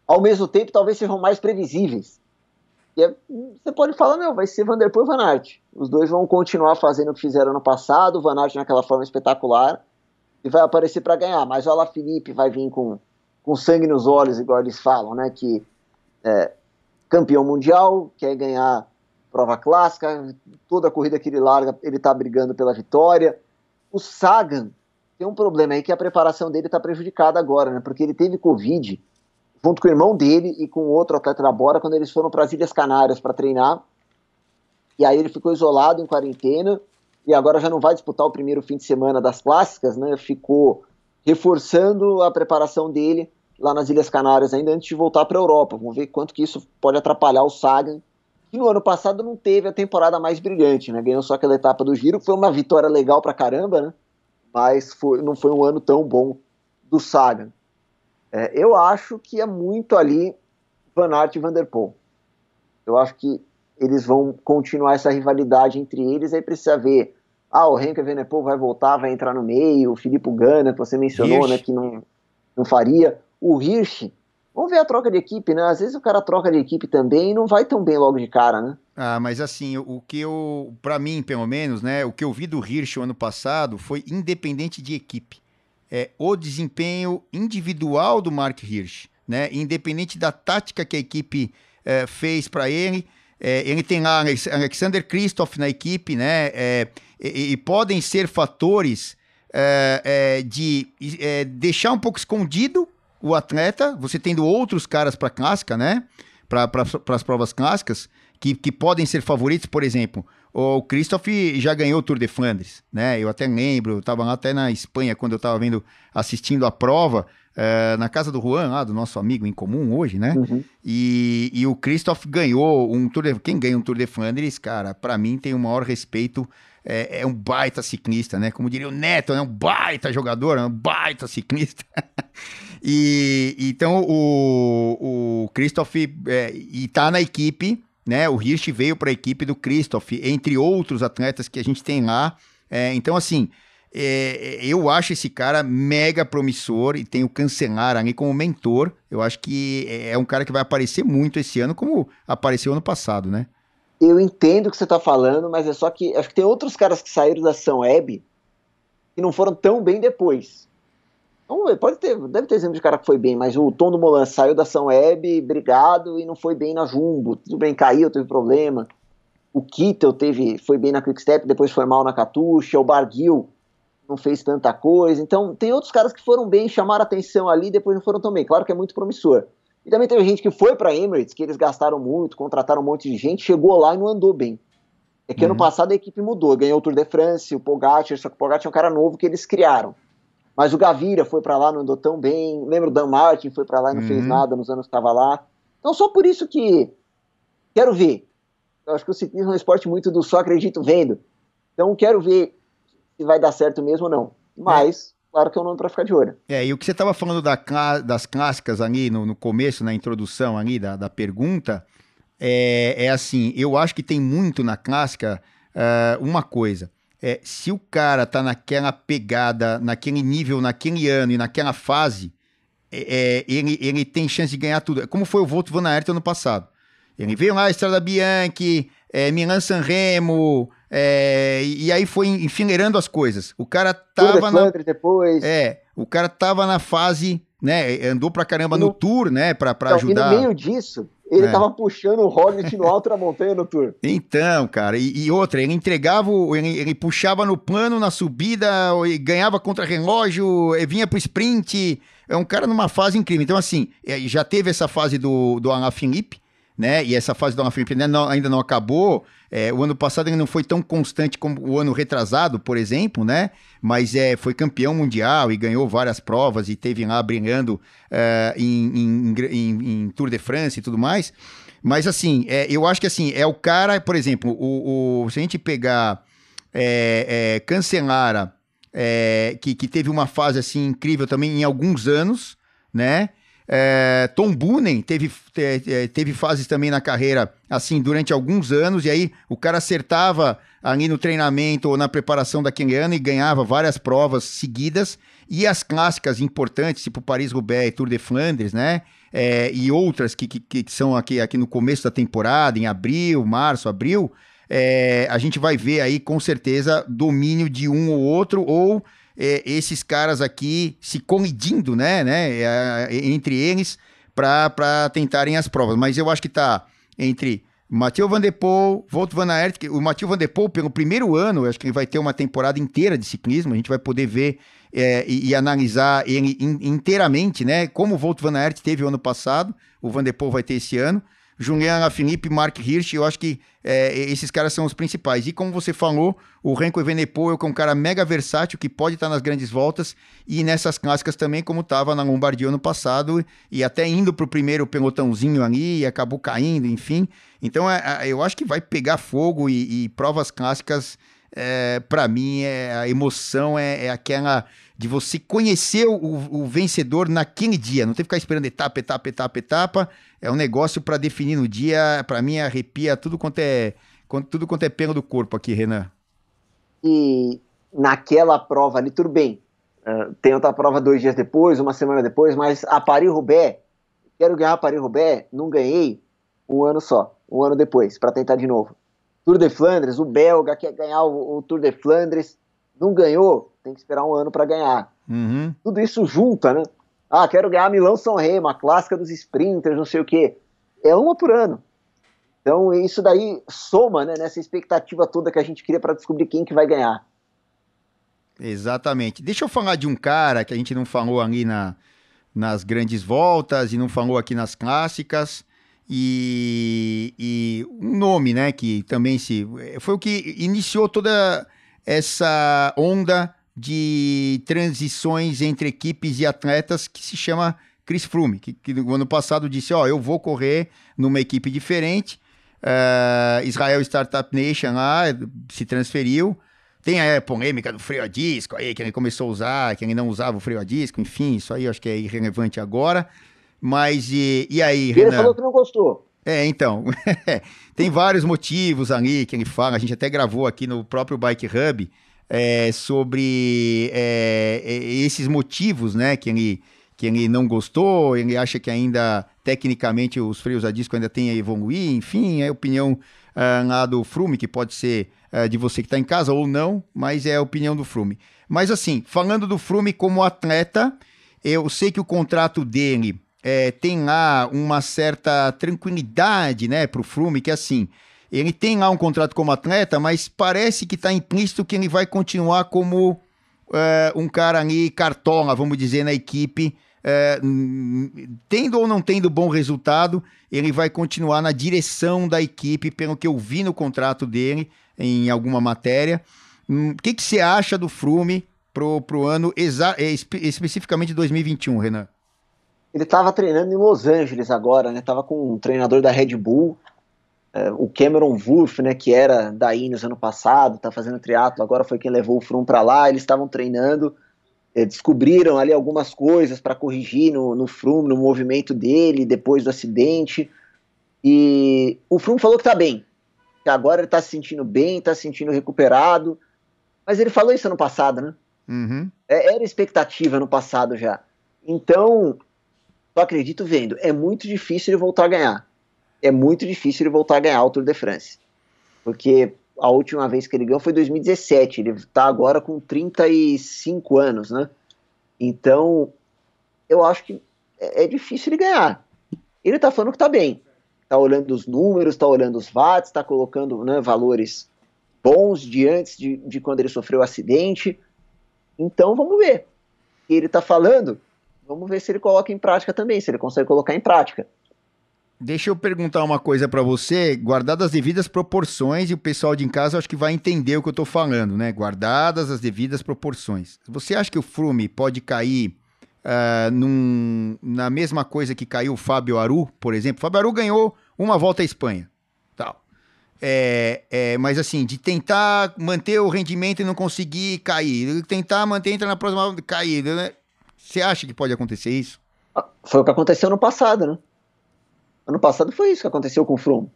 ao mesmo tempo talvez sejam mais previsíveis. E é, você pode falar, não, vai ser Vanderpool e Van Aert. Os dois vão continuar fazendo o que fizeram no passado, o Van Aert naquela forma espetacular, e vai aparecer para ganhar. Mas o Alaphilippe vai vir com, com sangue nos olhos, igual eles falam, né, que é, campeão mundial, quer ganhar prova clássica, toda a corrida que ele larga, ele está brigando pela vitória. O Sagan tem um problema aí que a preparação dele está prejudicada agora, né, porque ele teve Covid, junto com o irmão dele e com outro atleta da Bora, quando eles foram para as Ilhas Canárias para treinar. E aí ele ficou isolado em quarentena e agora já não vai disputar o primeiro fim de semana das clássicas, né? Ficou reforçando a preparação dele lá nas Ilhas Canárias ainda antes de voltar para a Europa. Vamos ver quanto que isso pode atrapalhar o Sagan, que no ano passado não teve a temporada mais brilhante, né? Ganhou só aquela etapa do Giro, foi uma vitória legal para caramba, né? Mas foi, não foi um ano tão bom do Sagan. É, eu acho que é muito ali Van Aert e Van Der Poel. Eu acho que eles vão continuar essa rivalidade entre eles, aí precisa ver, ah, o Henrique Venepoel vai voltar, vai entrar no meio, o Filipe Gana, que você mencionou, Hirsch. né, que não, não faria, o Hirsch, vamos ver a troca de equipe, né, às vezes o cara troca de equipe também e não vai tão bem logo de cara, né. Ah, mas assim, o que eu, para mim, pelo menos, né, o que eu vi do Hirsch o ano passado foi independente de equipe é, o desempenho individual do Mark Hirsch, né? Independente da tática que a equipe é, fez para ele, é, ele tem lá Alexander Kristoff na equipe, né? É, e, e, podem ser fatores é, é, de deixar um pouco escondido o atleta, você tendo outros caras para clássica, né? Para pra, as provas clássicas, que, que podem ser favoritos, por exemplo, o Christoph já ganhou o Tour de Flandres, né? Eu até lembro, eu estava lá até na Espanha quando eu estava vendo, assistindo a prova, é, na casa do Juan, lá, do nosso amigo em comum hoje, né? Uhum. E, e o Christoph ganhou um Tour de... Quem ganha um Tour de Flandres, cara, para mim tem o maior respeito. É, é, um baita ciclista, né? Como diria o Neto, é né? um baita jogador, é um baita ciclista. e então o, o Christoph é, e tá na equipe né? O Hirsch veio para a equipe do Christoph, entre outros atletas que a gente tem lá. É, então, assim, é, eu acho esse cara mega promissor e tenho Cancelar ali como mentor. Eu acho que é um cara que vai aparecer muito esse ano, como apareceu ano passado, né? Eu entendo o que você está falando, mas é só que acho que tem outros caras que saíram da São Web que não foram tão bem depois. Vamos ver, pode ter, deve ter exemplo de cara que foi bem, mas o Tom do Molan saiu da São Web, brigado, e não foi bem na Jumbo. Tudo bem, caiu, teve problema. O Kittel teve, foi bem na Quickstep, depois foi mal na Catuxa. O Barguil não fez tanta coisa. Então, tem outros caras que foram bem, chamaram atenção ali, depois não foram tão bem. Claro que é muito promissor. E também teve gente que foi para Emirates, que eles gastaram muito, contrataram um monte de gente, chegou lá e não andou bem. É que uhum. ano passado a equipe mudou, ganhou o Tour de France, o Pogacar, só que o Pogacar é um cara novo que eles criaram. Mas o Gavira foi para lá, não andou tão bem. Lembra o Dan Martin foi para lá e não uhum. fez nada nos anos que estava lá. Então, só por isso que quero ver. Eu acho que o ciclismo é um esporte muito do só acredito vendo. Então, quero ver se vai dar certo mesmo ou não. Mas, é. claro que é um nome para ficar de olho. É, e o que você estava falando da, das clássicas ali no, no, começo, na introdução ali da, da pergunta, é, é assim, eu acho que tem muito na clássica uh, uma coisa. É, se o cara tá naquela pegada, naquele nível, naquele ano e naquela fase, é, é ele, ele tem chance de ganhar tudo. Como foi o Volto Van Aert ano passado. Ele veio lá, Estrada Bianchi, é, Milan Sanremo, é, e aí foi enfileirando as coisas. O cara tava na... depois. É, o cara tava na fase, né, andou pra caramba no, no Tour, né, pra, pra então, ajudar. E no meio disso, ele é. tava puxando o Roglic no alto da montanha no Tour. Então, cara, e, e outra, ele entregava, ele, ele, puxava no plano, na subida, ganhava contra relógio, vinha pro sprint, é um cara numa fase incrível. Então, assim, é, já teve essa fase do, do Alain Philippe, né? E essa fase do Alain Philippe não, ainda não acabou. É, o ano passado ele não foi tão constante como o ano retrasado, por exemplo, né? Mas é, foi campeão mundial e ganhou várias provas e teve lá brilhando é, em, em, em, em, Tour de France e tudo mais. Mas assim, é, eu acho que assim, é o cara, por exemplo, o, o se a gente pegar é, é Cancelara, é, que, que teve uma fase assim incrível também em alguns anos, né? É, Tom Boonen teve, teve fases também na carreira assim durante alguns anos, e aí o cara acertava ali no treinamento ou na preparação daquele ano e ganhava várias provas seguidas, e as clássicas importantes, tipo Paris-Roubaix e Tour de Flandres, né? É, e outras que, que, que, são aqui, aqui no começo da temporada, em abril, março, abril, é, a gente vai ver aí com certeza domínio de um ou outro, ou é, esses caras aqui se colidindo, né, né, é, entre eles para tentarem as provas. Mas eu acho que está entre Matheus Van Der Poel, Volto Van Aert, o Matheus Van Der Poel, pelo primeiro ano, acho que ele vai ter uma temporada inteira de ciclismo, a gente vai poder ver é, e, e, analisar ele in, inteiramente, né, como o Volto Van Aert teve o ano passado, o Van Der Poel vai ter esse ano, Julian Felipe, Mark Hirsch, eu acho que é, esses caras são os principais. E como você falou, o Renko Evenepoel é um cara mega versátil que pode estar nas grandes voltas e nessas clássicas também, como estava na Lombardia ano passado e até indo para o primeiro pelotãozinho ali e acabou caindo, enfim. Então é, é, eu acho que vai pegar fogo e, e provas clássicas, é, para mim, é, a emoção é, é aquela de você conhecer o, o, vencedor naquele dia, não ter que ficar esperando etapa, etapa, etapa, etapa. É um negócio para definir no dia, para mim arrepia tudo quanto é tudo quanto é pelo do corpo aqui, Renan. E naquela prova ali, tudo bem. Uh, tem outra prova dois dias depois, uma semana depois, mas a Paris-Roubaix, quero ganhar a Paris-Roubaix, não ganhei um ano só, um ano depois, para tentar de novo. Tour de Flandres, o belga quer ganhar o, o Tour de Flandres, não ganhou, tem que esperar um ano para ganhar. Uhum. Tudo isso junta, né? Ah, quero ganhar Milão São Remo, a clássica dos sprinters, não sei o quê. É uma por ano. Então isso daí soma né, nessa expectativa toda que a gente cria para descobrir quem que vai ganhar. Exatamente. Deixa eu falar de um cara que a gente não falou ali na, nas grandes voltas e não falou aqui nas clássicas. E, e um nome, né, que também se. Foi o que iniciou toda essa onda de transições entre equipes e atletas que se chama Chris Froome, que, que no ano passado disse, ó, oh, eu vou correr numa equipe diferente, uh, Israel Startup Nation lá se transferiu, tem a polêmica do freio a disco aí, que ele começou a usar, que ele não usava o freio a disco, enfim, isso aí eu acho que é irrelevante agora, mas e, e aí, Renan? Ele falou que não gostou. É, então, tem vários motivos ali que ele fala, a gente até gravou aqui no próprio Bike Hub é, sobre é, é, esses motivos, né, que ele, que ele não gostou, ele acha que ainda, tecnicamente, os freios a disco ainda tem a evoluir, enfim, é a opinião uh, lá do Frume, que pode ser uh, de você que está em casa ou não, mas é a opinião do Frume. Mas assim, falando do Frume como atleta, eu sei que o contrato dele é, tem lá uma certa tranquilidade, né, para o Flume, que assim, ele tem lá um contrato como atleta, mas parece que está implícito que ele vai continuar como é, um cara ali cartola, vamos dizer, na equipe, é, tendo ou não tendo bom resultado, ele vai continuar na direção da equipe, pelo que eu vi no contrato dele em alguma matéria. Hum, o que, que você acha do Frume pro, pro ano espe especificamente 2021, Renan? Ele estava treinando em Los Angeles agora, né? Tava com um treinador da Red Bull, é, o Cameron Wolf, né? Que era da Ineos ano passado, tá fazendo triatlo, agora foi quem levou o Froome para lá. Eles estavam treinando, é, descobriram ali algumas coisas para corrigir no, no Froome, no movimento dele depois do acidente. E o Froome falou que tá bem, que agora ele tá se sentindo bem, tá se sentindo recuperado. Mas ele falou isso ano passado, né? Uhum. É, era expectativa no passado já. Então, eu acredito vendo, é muito difícil ele voltar a ganhar. É muito difícil ele voltar a ganhar o Tour de France. Porque a última vez que ele ganhou foi em 2017. Ele tá agora com 35 anos, né? Então, eu acho que é, é difícil ele ganhar. Ele tá falando que tá bem. Tá olhando os números, tá olhando os watts, tá colocando né, valores bons de antes de, de quando ele sofreu o acidente. Então, vamos ver. Ele tá falando, vamos ver se ele coloca em prática também, se ele consegue colocar em prática. Deixa eu perguntar uma coisa para você, guardadas as devidas proporções, e o pessoal de em casa acho que vai entender o que eu tô falando, né? Guardadas as devidas proporções. Você acha que o Frume pode cair uh, num, na mesma coisa que caiu o Fábio Aru, por exemplo? Fábio Aru ganhou uma volta à Espanha. Tal. É, é, mas assim, de tentar manter o rendimento e não conseguir cair, tentar manter, entrar na próxima, cair, né? Você acha que pode acontecer isso? Foi o que aconteceu no passado, né? Ano passado foi isso que aconteceu com o Froome.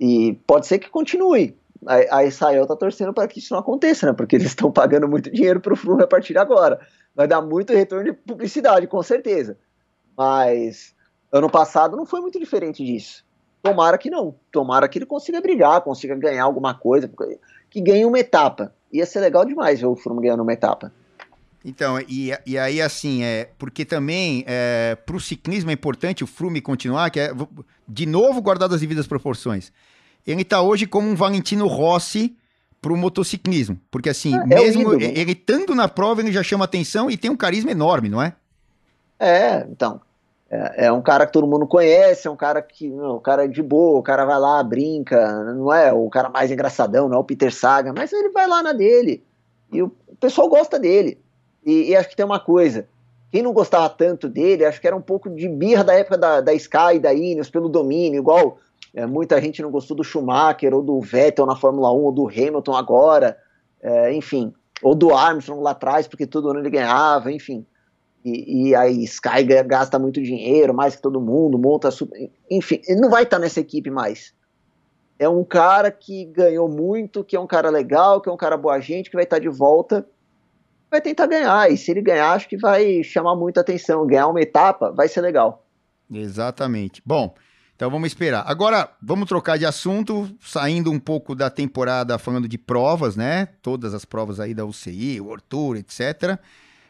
E pode ser que continue. A, Israel tá torcendo para que isso não aconteça, né? Porque eles estão pagando muito dinheiro para o Froome a partir de agora. Vai dar muito retorno de publicidade, com certeza. Mas ano passado não foi muito diferente disso. Tomara que não. Tomara que ele consiga brigar, consiga ganhar alguma coisa, que ganhe uma etapa. Ia ser legal demais ver o Froome ganhando uma etapa. Então, e, e aí assim, é, porque também é, para o ciclismo é importante o Flume continuar, que é, de novo, guardado as devidas proporções. Ele está hoje como um Valentino Rossi para o motociclismo, porque assim, é, mesmo é ele estando na prova, ele já chama atenção e tem um carisma enorme, não é? É, então, é, é, um cara que todo mundo conhece, é um cara que, não, o cara é de boa, o cara vai lá, brinca, não é o cara mais engraçadão, não é o Peter Saga, mas ele vai lá na dele, e o pessoal gosta dele. E, e, acho que tem uma coisa. Quem não gostava tanto dele, acho que era um pouco de birra da época da, da Sky da Ineos pelo domínio, igual é, muita gente não gostou do Schumacher ou do Vettel na Fórmula 1 ou do Hamilton agora, é, enfim, ou do Armstrong lá atrás, porque todo ano ele ganhava, enfim. E, e a Sky gasta muito dinheiro, mais que todo mundo, monta super, enfim, ele não vai estar nessa equipe mais. É um cara que ganhou muito, que é um cara legal, que é um cara boa gente, que vai estar de volta vai tentar ganhar. E se ele ganhar, acho que vai chamar muita atenção. Ganhar uma etapa vai ser legal. Exatamente. Bom, então vamos esperar. Agora, vamos trocar de assunto, saindo um pouco da temporada falando de provas, né? Todas as provas aí da UCI, o Ortur, etc.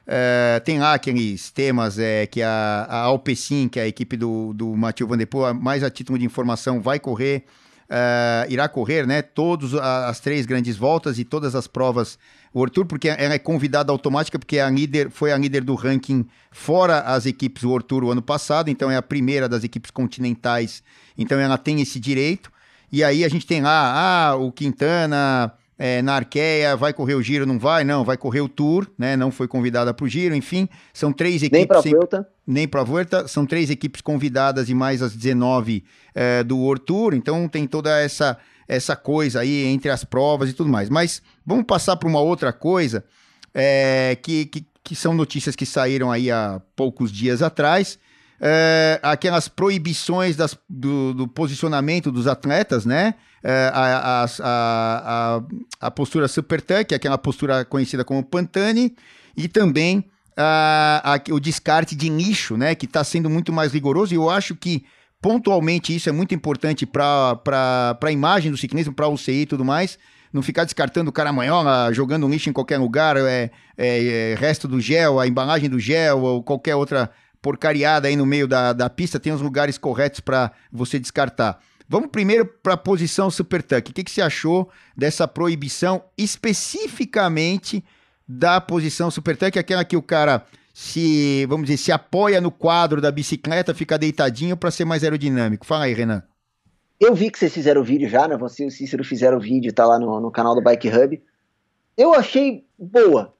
É, tem lá aqueles temas é, que a, a Alpecin, que é a equipe do, do Mathieu Van Poel, mais a título de informação, vai correr, é, irá correr, né? Todas as três grandes voltas e todas as provas o Arthur, porque ela é convidada automática, porque é a líder, foi a líder do ranking fora as equipes do Arthur o ano passado, então é a primeira das equipes continentais, então ela tem esse direito. E aí a gente tem lá, ah, o Quintana é, na Arqueia vai correr o Giro, não vai? Não, vai correr o Tour, né? Não foi convidada para o Giro, enfim, são três equipes. Nem para a Vuelta. Nem para a Vuelta, são três equipes convidadas e mais as 19 é, do World Tour, então tem toda essa essa coisa aí entre as provas e tudo mais. Mas vamos passar para uma outra coisa, é, que, que, que, são notícias que saíram aí há poucos dias atrás. É, aquelas proibições das, do, do, posicionamento dos atletas, né? É, a, a, a, a, postura super tuck, aquela postura conhecida como Pantani, e também a, a, o descarte de nicho, né? Que está sendo muito mais rigoroso, e eu acho que pontualmente isso é muito importante para a imagem do ciclismo, para o UCI e tudo mais. Não ficar descartando o cara amanhã, jogando lixo em qualquer lugar, é, é, é, resto do gel, a embalagem do gel ou qualquer outra porcariada aí no meio da, da pista, tem os lugares corretos para você descartar. Vamos primeiro para a posição Super Tuck. O que, que você achou dessa proibição especificamente da posição Super Tuck, aquela que o cara se, vamos dizer, se apoia no quadro da bicicleta, fica deitadinho para ser mais aerodinâmico. Fala aí, Renan. Eu vi que vocês fizeram o vídeo já, né? Você e o Cícero fizeram o vídeo, tá lá no, no canal do Bike Hub. Eu achei boa.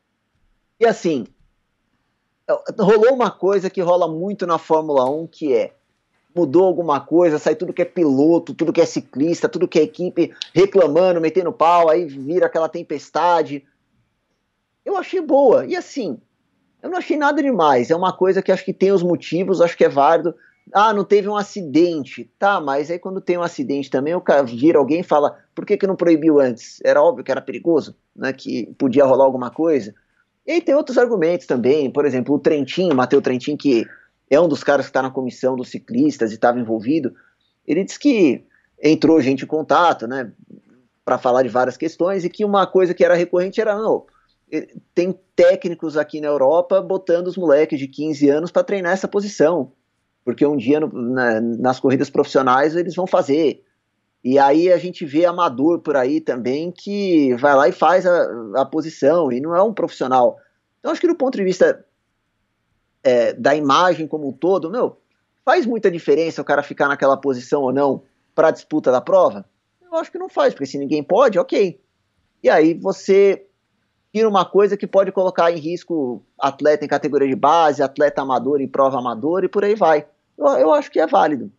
E assim, rolou uma coisa que rola muito na Fórmula 1, que é mudou alguma coisa, sai tudo que é piloto, tudo que é ciclista, tudo que é equipe reclamando, metendo pau, aí vira aquela tempestade. Eu achei boa. E assim, eu não achei nada demais. É uma coisa que acho que tem os motivos, acho que é válido. Ah, não teve um acidente. Tá, mas aí quando tem um acidente também, o cara vira alguém e fala: por que, que não proibiu antes? Era óbvio que era perigoso, né? Que podia rolar alguma coisa. E aí tem outros argumentos também, por exemplo, o Trentinho, Matheus Trentinho, que é um dos caras que está na comissão dos ciclistas e estava envolvido, ele disse que entrou gente em contato, né, para falar de várias questões e que uma coisa que era recorrente era, não, tem técnicos aqui na Europa botando os moleques de 15 anos para treinar essa posição, porque um dia no, na, nas corridas profissionais eles vão fazer. E aí a gente vê amador por aí também que vai lá e faz a, a posição e não é um profissional. Então acho que do ponto de vista é, da imagem como um todo, meu, faz muita diferença o cara ficar naquela posição ou não para a disputa da prova? Eu acho que não faz, porque se ninguém pode, ok. E aí você uma coisa que pode colocar em risco atleta em categoria de base, atleta amador em prova amadora e por aí vai. Eu, eu acho que é válido.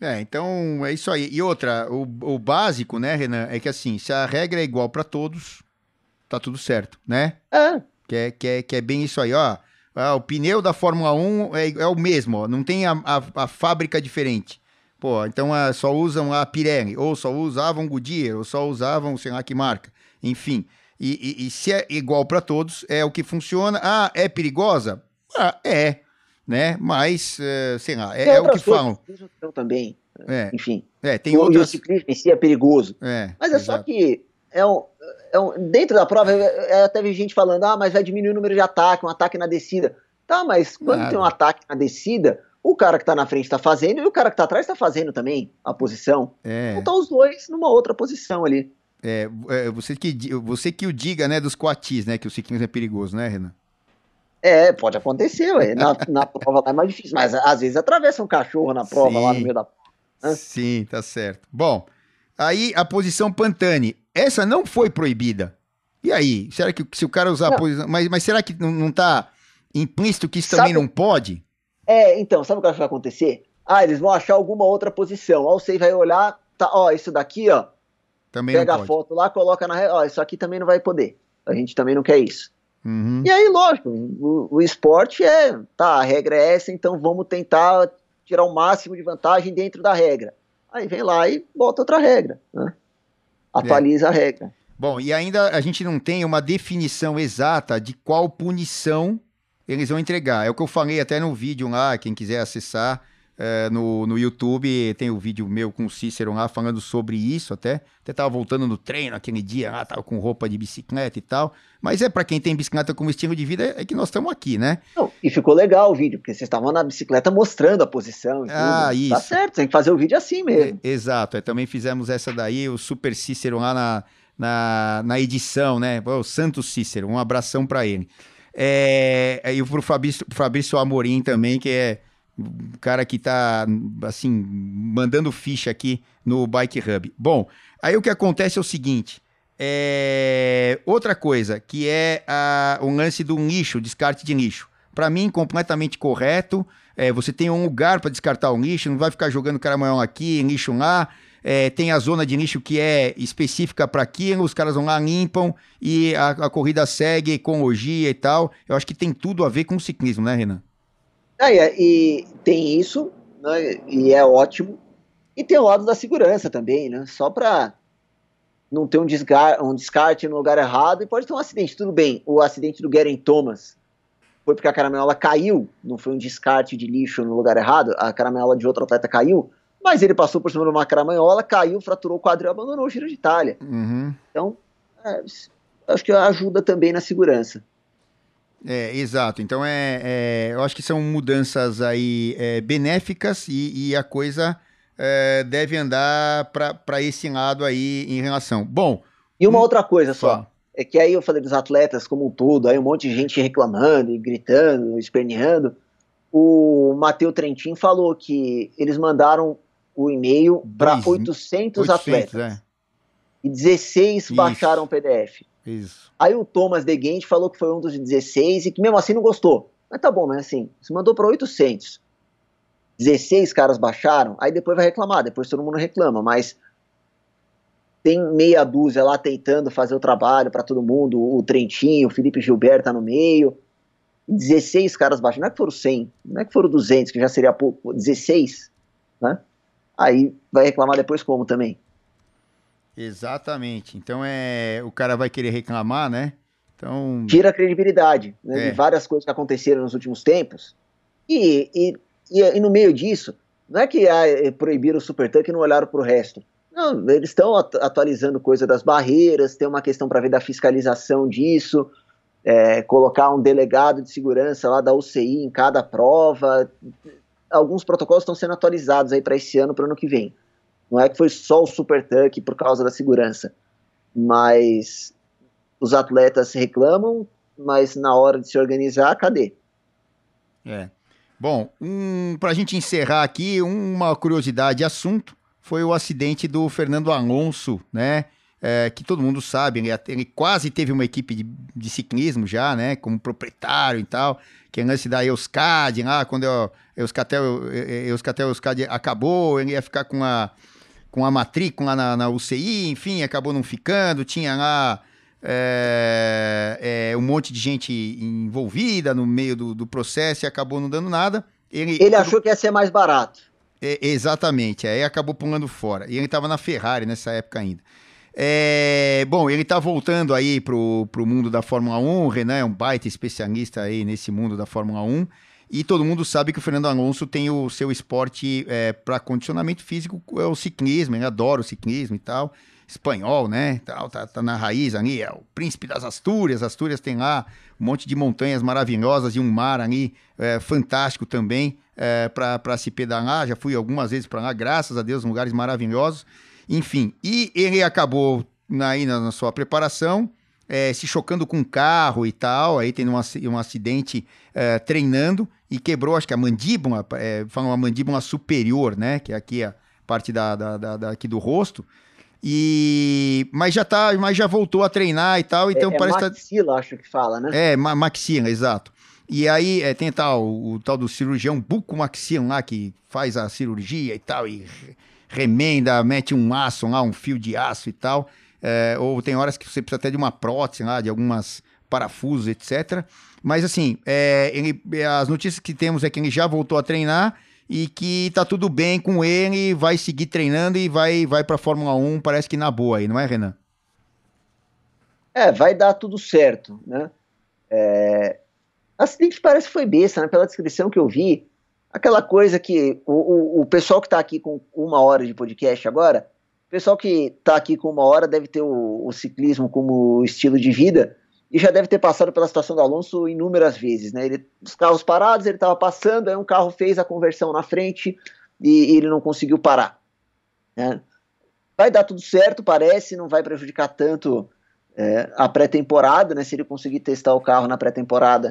É, então é isso aí. E outra, o, o básico, né, Renan, é que assim, se a regra é igual para todos, tá tudo certo, né? É. Que é, que é, que é bem isso aí, ó. Ah, o pneu da Fórmula 1 é, é o mesmo, ó, não tem a, a, a, fábrica diferente. Pô, então ah, só usam a Pirelli, ou só usavam Goodyear, ou só usavam sei lá que marca. Enfim, e, e, e se é igual para todos, é o que funciona. Ah, é perigosa? Ah, é né? Mas, uh, sei lá, é, é o que falam. também, é, enfim. É, tem o, outras... o ciclismo em si é perigoso. É, mas é exato. só que é um, é um, dentro da prova, é, até vi gente falando, ah, mas vai diminuir o número de ataque, um ataque na descida. Tá, mas quando Nada. tem um ataque na descida, o cara que tá na frente tá fazendo e o cara que tá atrás tá fazendo também a posição. É. Então tá os dois numa outra posição ali. É, é, você, que, você que o diga, né, dos coatis, né, que o ciclismo é perigoso, né, Renan? É, pode acontecer, ué. Na, na prova lá é mais difícil, mas às vezes atravessa um cachorro na prova Sim. lá no meio da prova. Sim, tá certo. Bom, aí a posição Pantani, essa não foi proibida. E aí, será que se o cara usar não. a posição. Mas, mas será que não, não tá implícito que isso sabe, também não pode? É, então, sabe o que vai acontecer? Ah, eles vão achar alguma outra posição. Ó, você vai olhar, tá, ó, isso daqui, ó. Também pega a foto lá, coloca na. Ó, isso aqui também não vai poder. A gente também não quer isso. Uhum. E aí, lógico, o, o, esporte é, tá, a regra é essa, então vamos tentar tirar o máximo de vantagem dentro da regra. Aí vem lá e bota outra regra, né? Atualiza é. a regra. Bom, e ainda a gente não tem uma definição exata de qual punição eles vão entregar. É o que eu falei até no vídeo lá, quem quiser acessar é, no, no YouTube, tem o um vídeo meu com o Cícero lá falando sobre isso até. Até tava voltando no treino aquele dia lá, tava com roupa de bicicleta e tal. Mas é para quem tem bicicleta como estilo de vida, é que nós estamos aqui, né? Não, e ficou legal o vídeo, porque vocês estavam na bicicleta mostrando a posição. ah, isso. Tá certo, tem que fazer o vídeo assim mesmo. É, exato, é, também fizemos essa daí, o Super Cícero lá na, na, na edição, né? O Santo Cícero, um abração para ele. É, e pro Fabrício, Fabrício Amorim também, que é o cara que tá, assim, mandando ficha aqui no Bike Hub. Bom, aí o que acontece é o seguinte. É... Outra coisa, que é a... o lance do lixo, descarte de lixo. Para mim, completamente correto. É, você tem um lugar para descartar o lixo, não vai ficar jogando caramanhão aqui, lixo lá. É, tem a zona de lixo que é específica para aquilo, os caras vão lá, limpam e a, a corrida segue com logia e tal. Eu acho que tem tudo a ver com o ciclismo, né, Renan? É, e tem isso, né, e é ótimo. E tem o lado da segurança também, né? Só para não ter um, desgar, um descarte no lugar errado e pode ter um acidente. Tudo bem, o acidente do Garen Thomas foi porque a caramelola caiu, não foi um descarte de lixo no lugar errado, a caramelola de outro atleta caiu, mas ele passou por cima de uma caramanhola, caiu, fraturou o quadril e abandonou o Giro de Itália. Uhum. Então, é, acho que ajuda também na segurança. É, exato. Então, é, é, eu acho que são mudanças aí é, benéficas e, e, a coisa é, deve andar para esse lado aí em relação. Bom. E uma um, outra coisa só. É que aí eu falei dos atletas como um todo, aí um monte de gente reclamando e gritando, esperneando. O Matheus Trentin falou que eles mandaram o e-mail para 800, 800 atletas. É. E 16 Isso. baixaram o PDF. Isso. Aí o Thomas De Gente falou que foi um dos 16 e que mesmo assim não gostou. Mas tá bom, mas assim, você mandou para 800. 16 caras baixaram, aí depois vai reclamar, depois todo mundo reclama, mas tem meia dúzia lá tentando fazer o trabalho para todo mundo, o Trentinho, o Felipe Gilberto tá no meio. 16 caras baixando, não é que foram 100, não é que foram 200, que já seria pouco, 16, né? Aí vai reclamar depois como também? Exatamente. Então é, o cara vai querer reclamar, né? Então tira a credibilidade né, é. de várias coisas que aconteceram nos últimos tempos. E, e, e, e no meio disso, não é que ah, é, proibiram o Super Tank e não olharam para o resto. Não, eles estão atualizando coisa das barreiras, tem uma questão para ver da fiscalização disso, é, colocar um delegado de segurança lá da UCI em cada prova. Alguns protocolos estão sendo atualizados aí para esse ano, para o ano que vem. Não é que foi só o Super Tuck por causa da segurança, mas os atletas reclamam, mas na hora de se organizar, cadê? É. Bom, um, para a gente encerrar aqui, uma curiosidade de assunto foi o acidente do Fernando Alonso, né? É, que todo mundo sabe, ele, ele, quase teve uma equipe de, de, ciclismo já, né? Como proprietário e tal, que é lance da Euskadi lá, quando a Euskatel, Euskatel Euskadi acabou, ele ia ficar com a com a matrícula na, na UCI, enfim, acabou não ficando, tinha lá é, é, um monte de gente envolvida no meio do, do, processo e acabou não dando nada. Ele, ele achou que ia ser mais barato. É, exatamente, aí acabou pulando fora. E ele estava na Ferrari nessa época ainda. É, bom, ele está voltando aí pro, pro mundo da Fórmula 1, o Renan é um baita especialista aí nesse mundo da Fórmula 1. E todo mundo sabe que o Fernando Alonso tem o seu esporte é, para condicionamento físico, é o ciclismo, ele adora o ciclismo e tal. Espanhol, né? Tal, tá, tá na raiz ali, é o príncipe das Astúrias. Astúrias tem lá um monte de montanhas maravilhosas e um mar ali é, fantástico também é, para se pedalar. Já fui algumas vezes para lá, graças a Deus, lugares maravilhosos. Enfim, e ele acabou aí na, na sua preparação é, se chocando com um carro e tal, aí tendo um, um acidente é, treinando e quebrou, acho que a mandíbula, é, falam a mandíbula superior, né? Que é aqui a parte da, da, da, da, aqui do rosto. E mas já tá, mas já voltou a treinar e tal, então é, parece é maxila, tá... acho que fala, né? É, ma maxila, exato. E aí é, tem tal, o, o, tal do cirurgião bucomaxila lá que faz a cirurgia e tal e remenda, mete um aço lá, um fio de aço e tal é, ou tem horas que você precisa até de uma prótese lá, de algumas parafusos, etc. Mas assim, é, ele, as notícias que temos é que ele já voltou a treinar e que tá tudo bem com ele, vai seguir treinando e vai, vai pra Fórmula 1, parece que na boa aí, não é, Renan? É, vai dar tudo certo, né? É... Acidente parece que foi besta, né? Pela descrição que eu vi, aquela coisa que o, o, o pessoal que tá aqui com uma hora de podcast agora o pessoal que está aqui com uma hora deve ter o, o, ciclismo como estilo de vida e já deve ter passado pela situação do Alonso inúmeras vezes, né? Ele, os carros parados, ele estava passando, aí um carro fez a conversão na frente e, e ele não conseguiu parar. Né? Vai dar tudo certo, parece, não vai prejudicar tanto é, a pré-temporada, né? Se ele conseguir testar o carro na pré-temporada.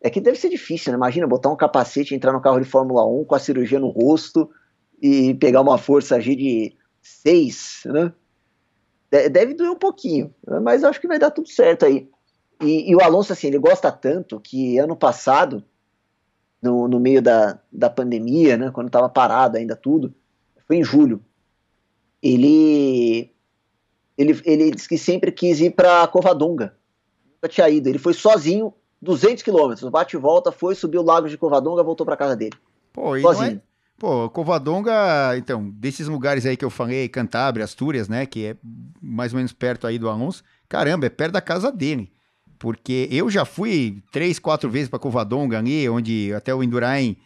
É que deve ser difícil, né? Imagina botar um capacete, entrar no carro de Fórmula 1 com a cirurgia no rosto e pegar uma força G de seis, né? Deve doer um pouquinho, mas acho que vai dar tudo certo aí. E, e, o Alonso, assim, ele gosta tanto que ano passado, no, no meio da, da pandemia, né, quando estava parado ainda tudo, foi em julho, ele, ele, ele disse que sempre quis ir para Covadonga. Nunca tinha ido. Ele foi sozinho, 200 quilômetros, bate e volta, foi, subiu o lago de Covadonga, voltou para casa dele. Pô, sozinho. Pô, Covadonga, então, desses lugares aí que eu falei, Cantábria, Astúrias, né, que é mais ou menos perto aí do Alonso, caramba, é perto da casa dele. Porque eu já fui três, quatro vezes para Covadonga ali, onde até o Indurain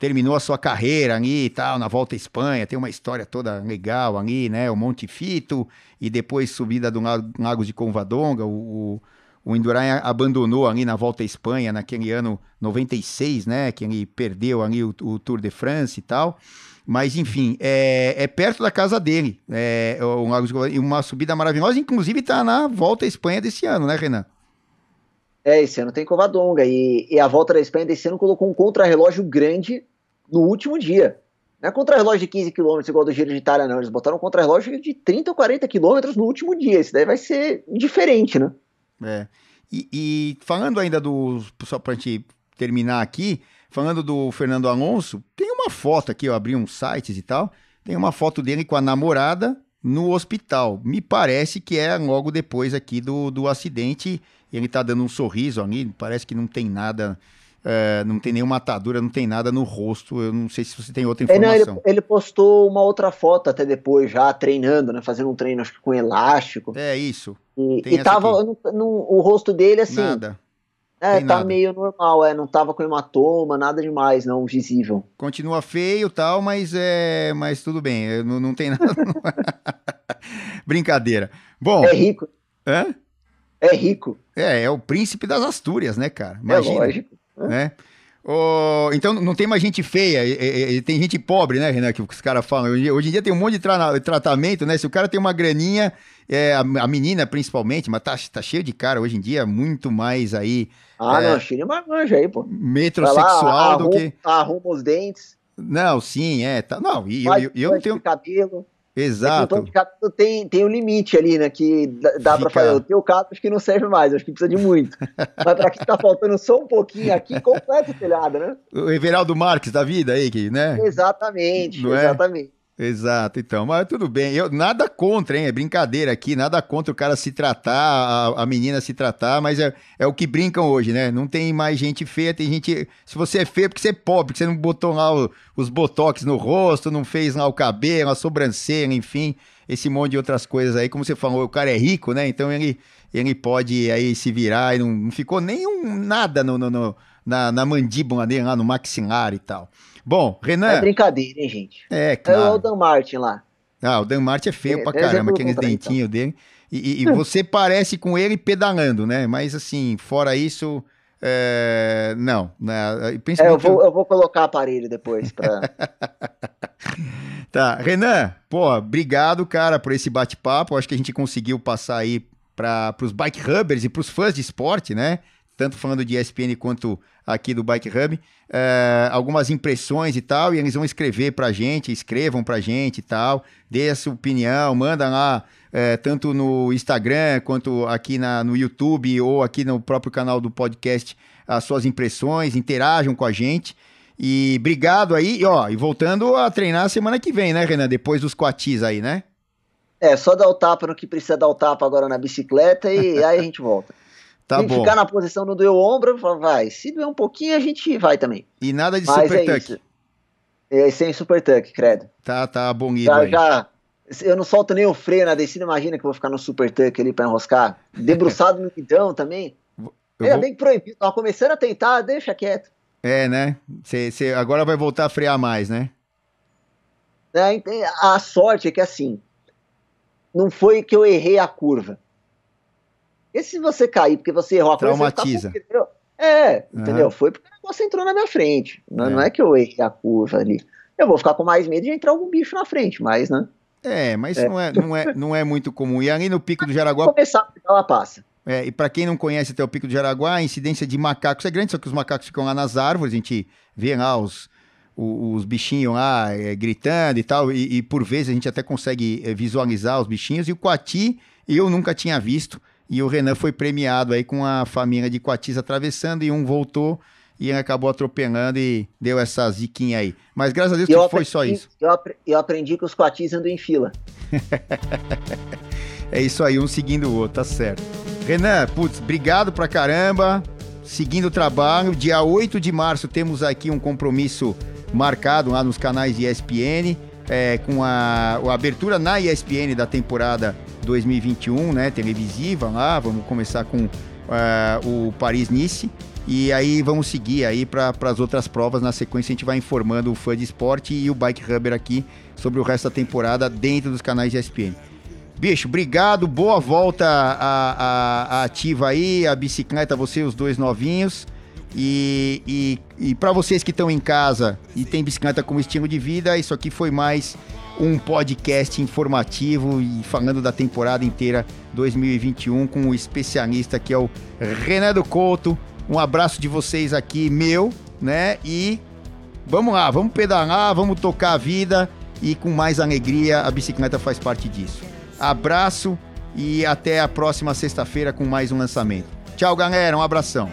terminou a sua carreira ali e tal, na volta à Espanha, tem uma história toda legal ali, né, o Monte Fito, e depois subida do Lago de Covadonga, o, o o Indurain abandonou ali na volta à Espanha, naquele ano 96, né? Que ele perdeu ali o, o Tour de France e tal. Mas, enfim, é, é perto da casa dele. É uma subida maravilhosa, inclusive está na volta à Espanha desse ano, né, Renan? É, esse ano tem Covadonga. E, e a volta da Espanha desse ano colocou um contrarrelógio grande no último dia. Não é contra-relógio de 15 km igual do Giro de Itália, não. Eles botaram um contra-relógio de 30 ou 40 km no último dia. Isso daí vai ser diferente, né? É. E, e falando ainda do. Só pra gente terminar aqui, falando do Fernando Alonso, tem uma foto aqui, eu abri uns sites e tal. Tem uma foto dele com a namorada no hospital. Me parece que é logo depois aqui do, do acidente. E ele tá dando um sorriso ali, parece que não tem nada, é, não tem nenhuma atadura, não tem nada no rosto. Eu não sei se você tem outra informação. É, não, ele, ele, postou uma outra foto até depois, já treinando, né? Fazendo um treino, acho que com elástico. É isso. E, e tava no, no, o rosto dele assim. Nada. É, tem tá nada. meio normal, é, não tava com hematoma, nada demais, não visível. Continua feio tal, mas é, mas tudo bem, não, não tem nada. Brincadeira. Bom. É rico. Hã? É rico. É, é o príncipe das Astúrias, né, cara? É Imagina. É lógico. Né? Oh, então não tem mais gente feia, e, e, tem gente pobre, né, Renan? Que os caras falam. Hoje, em dia tem um monte de tra tratamento, né? Se o cara tem uma graninha, é, a, a, menina principalmente, mas tá, tá cheio de cara hoje em dia, muito mais aí. Ah, é, não, cheio de manja aí, pô. Metrosexual lá, do que. Arruma os dentes. Não, sim, é. Tá, não, e eu, eu, eu não tenho. Cabelo. Exato. É que tem, tem um limite ali, né? Que dá, pra fazer. O teu caso acho que não serve mais, acho que precisa de muito. Mas pra quem tá faltando só um pouquinho aqui, completa o telhado, né? O Everaldo Marques da vida aí, né? Exatamente, não é? exatamente. É? Exato, então, mas tudo bem. Eu nada contra, hein? É brincadeira aqui, nada contra o cara se tratar, a, a menina se tratar, mas é, é o que brincam hoje, né? Não tem mais gente feia, tem gente. Se você é feio, é porque você é pobre, porque você não botou lá o, os botox no rosto, não fez lá o cabelo, a sobrancelha, enfim, esse monte de outras coisas aí. Como você falou, o cara é rico, né? Então ele, ele pode aí se virar e não, não ficou nenhum nada no, no, no na, na mandíbula dele, lá no maxilar e tal. Bom, Renan. É brincadeira, hein, gente? É, claro. É o Dan Martin lá. Ah, o Dan Martin é feio é, pra caramba, aqueles dentinhos então. dele. E, e, e você parece com ele pedalando, né? Mas assim, fora isso. É... Não, né? É, eu, vou, eu vou colocar aparelho depois. Pra... tá, Renan, pô, obrigado, cara, por esse bate-papo. Acho que a gente conseguiu passar aí para os bike rubbers e para os fãs de esporte, né? Tanto falando de ESPN quanto aqui do Bike Hub, é, algumas impressões e tal, e eles vão escrever pra gente, escrevam pra gente e tal, dê a sua opinião, manda lá, é, tanto no Instagram quanto aqui na, no YouTube ou aqui no próprio canal do podcast, as suas impressões, interajam com a gente. E obrigado aí, ó, e voltando a treinar semana que vem, né, Renan? Depois dos quatis aí, né? É, só dar o tapa no que precisa dar o tapa agora na bicicleta e aí a gente volta. Tá bom. ficar na posição não doer o ombro, vai. Se doer um pouquinho, a gente vai também. E nada de Mas super é tuck. Isso. É, sem super tuck, credo. Tá, tá bom já, já, Eu não solto nem o freio na descida, imagina que eu vou ficar no super tuck ali pra enroscar. Debruçado no guidão também. Eu é vou... bem proibido. Tava começando a tentar, deixa quieto. É, né? Você agora vai voltar a frear mais, né? É, a sorte é que assim, não foi que eu errei a curva. E se você cair porque você errou a coisa, Traumatiza. Você tá é, uhum. entendeu? Foi porque o negócio entrou na minha frente. Não é. não é que eu errei a curva ali. Eu vou ficar com mais medo de entrar algum bicho na frente, mas, né? É, mas é. Não, é, não, é, não é muito comum. E ali no Pico do Jaraguá. começar, ela passa. É, e para quem não conhece até o Pico do Jaraguá, a incidência de macacos é grande, só que os macacos ficam lá nas árvores, a gente vê lá os, os, os bichinhos lá é, gritando e tal, e, e, por vezes a gente até consegue é, visualizar os bichinhos. E o Coati eu nunca tinha visto. E o Renan foi premiado aí com a família de Coatis atravessando e um voltou e acabou atropelando e deu essa ziquinha aí. Mas graças a Deus que foi só isso. Eu, eu aprendi que os Coatis andam em fila. é isso aí, um seguindo o outro, tá certo. Renan, putz, obrigado pra caramba. Seguindo o trabalho, dia 8 de março temos aqui um compromisso marcado lá nos canais de ESPN, é, com a, a abertura na ESPN da temporada 2021, né, televisiva lá. Vamos começar com uh, o Paris-Nice. E aí vamos seguir aí para as outras provas. Na sequência a gente vai informando o fã de esporte e o Bike Rubber aqui sobre o resto da temporada dentro dos canais ESPN. Bicho, obrigado, boa volta à, ativa aí, a bicicleta, você e os dois novinhos. E, e, e para vocês que estão em casa e tem bicicleta como estilo de vida, isso aqui foi mais um podcast informativo e falando da temporada inteira 2021 com o especialista que é o Renato Couto. Um abraço de vocês aqui, meu, né? E vamos lá, vamos pedalar, vamos tocar a vida e com mais alegria, a bicicleta faz parte disso. Abraço e até a próxima sexta-feira com mais um lançamento. Tchau, galera, um abração.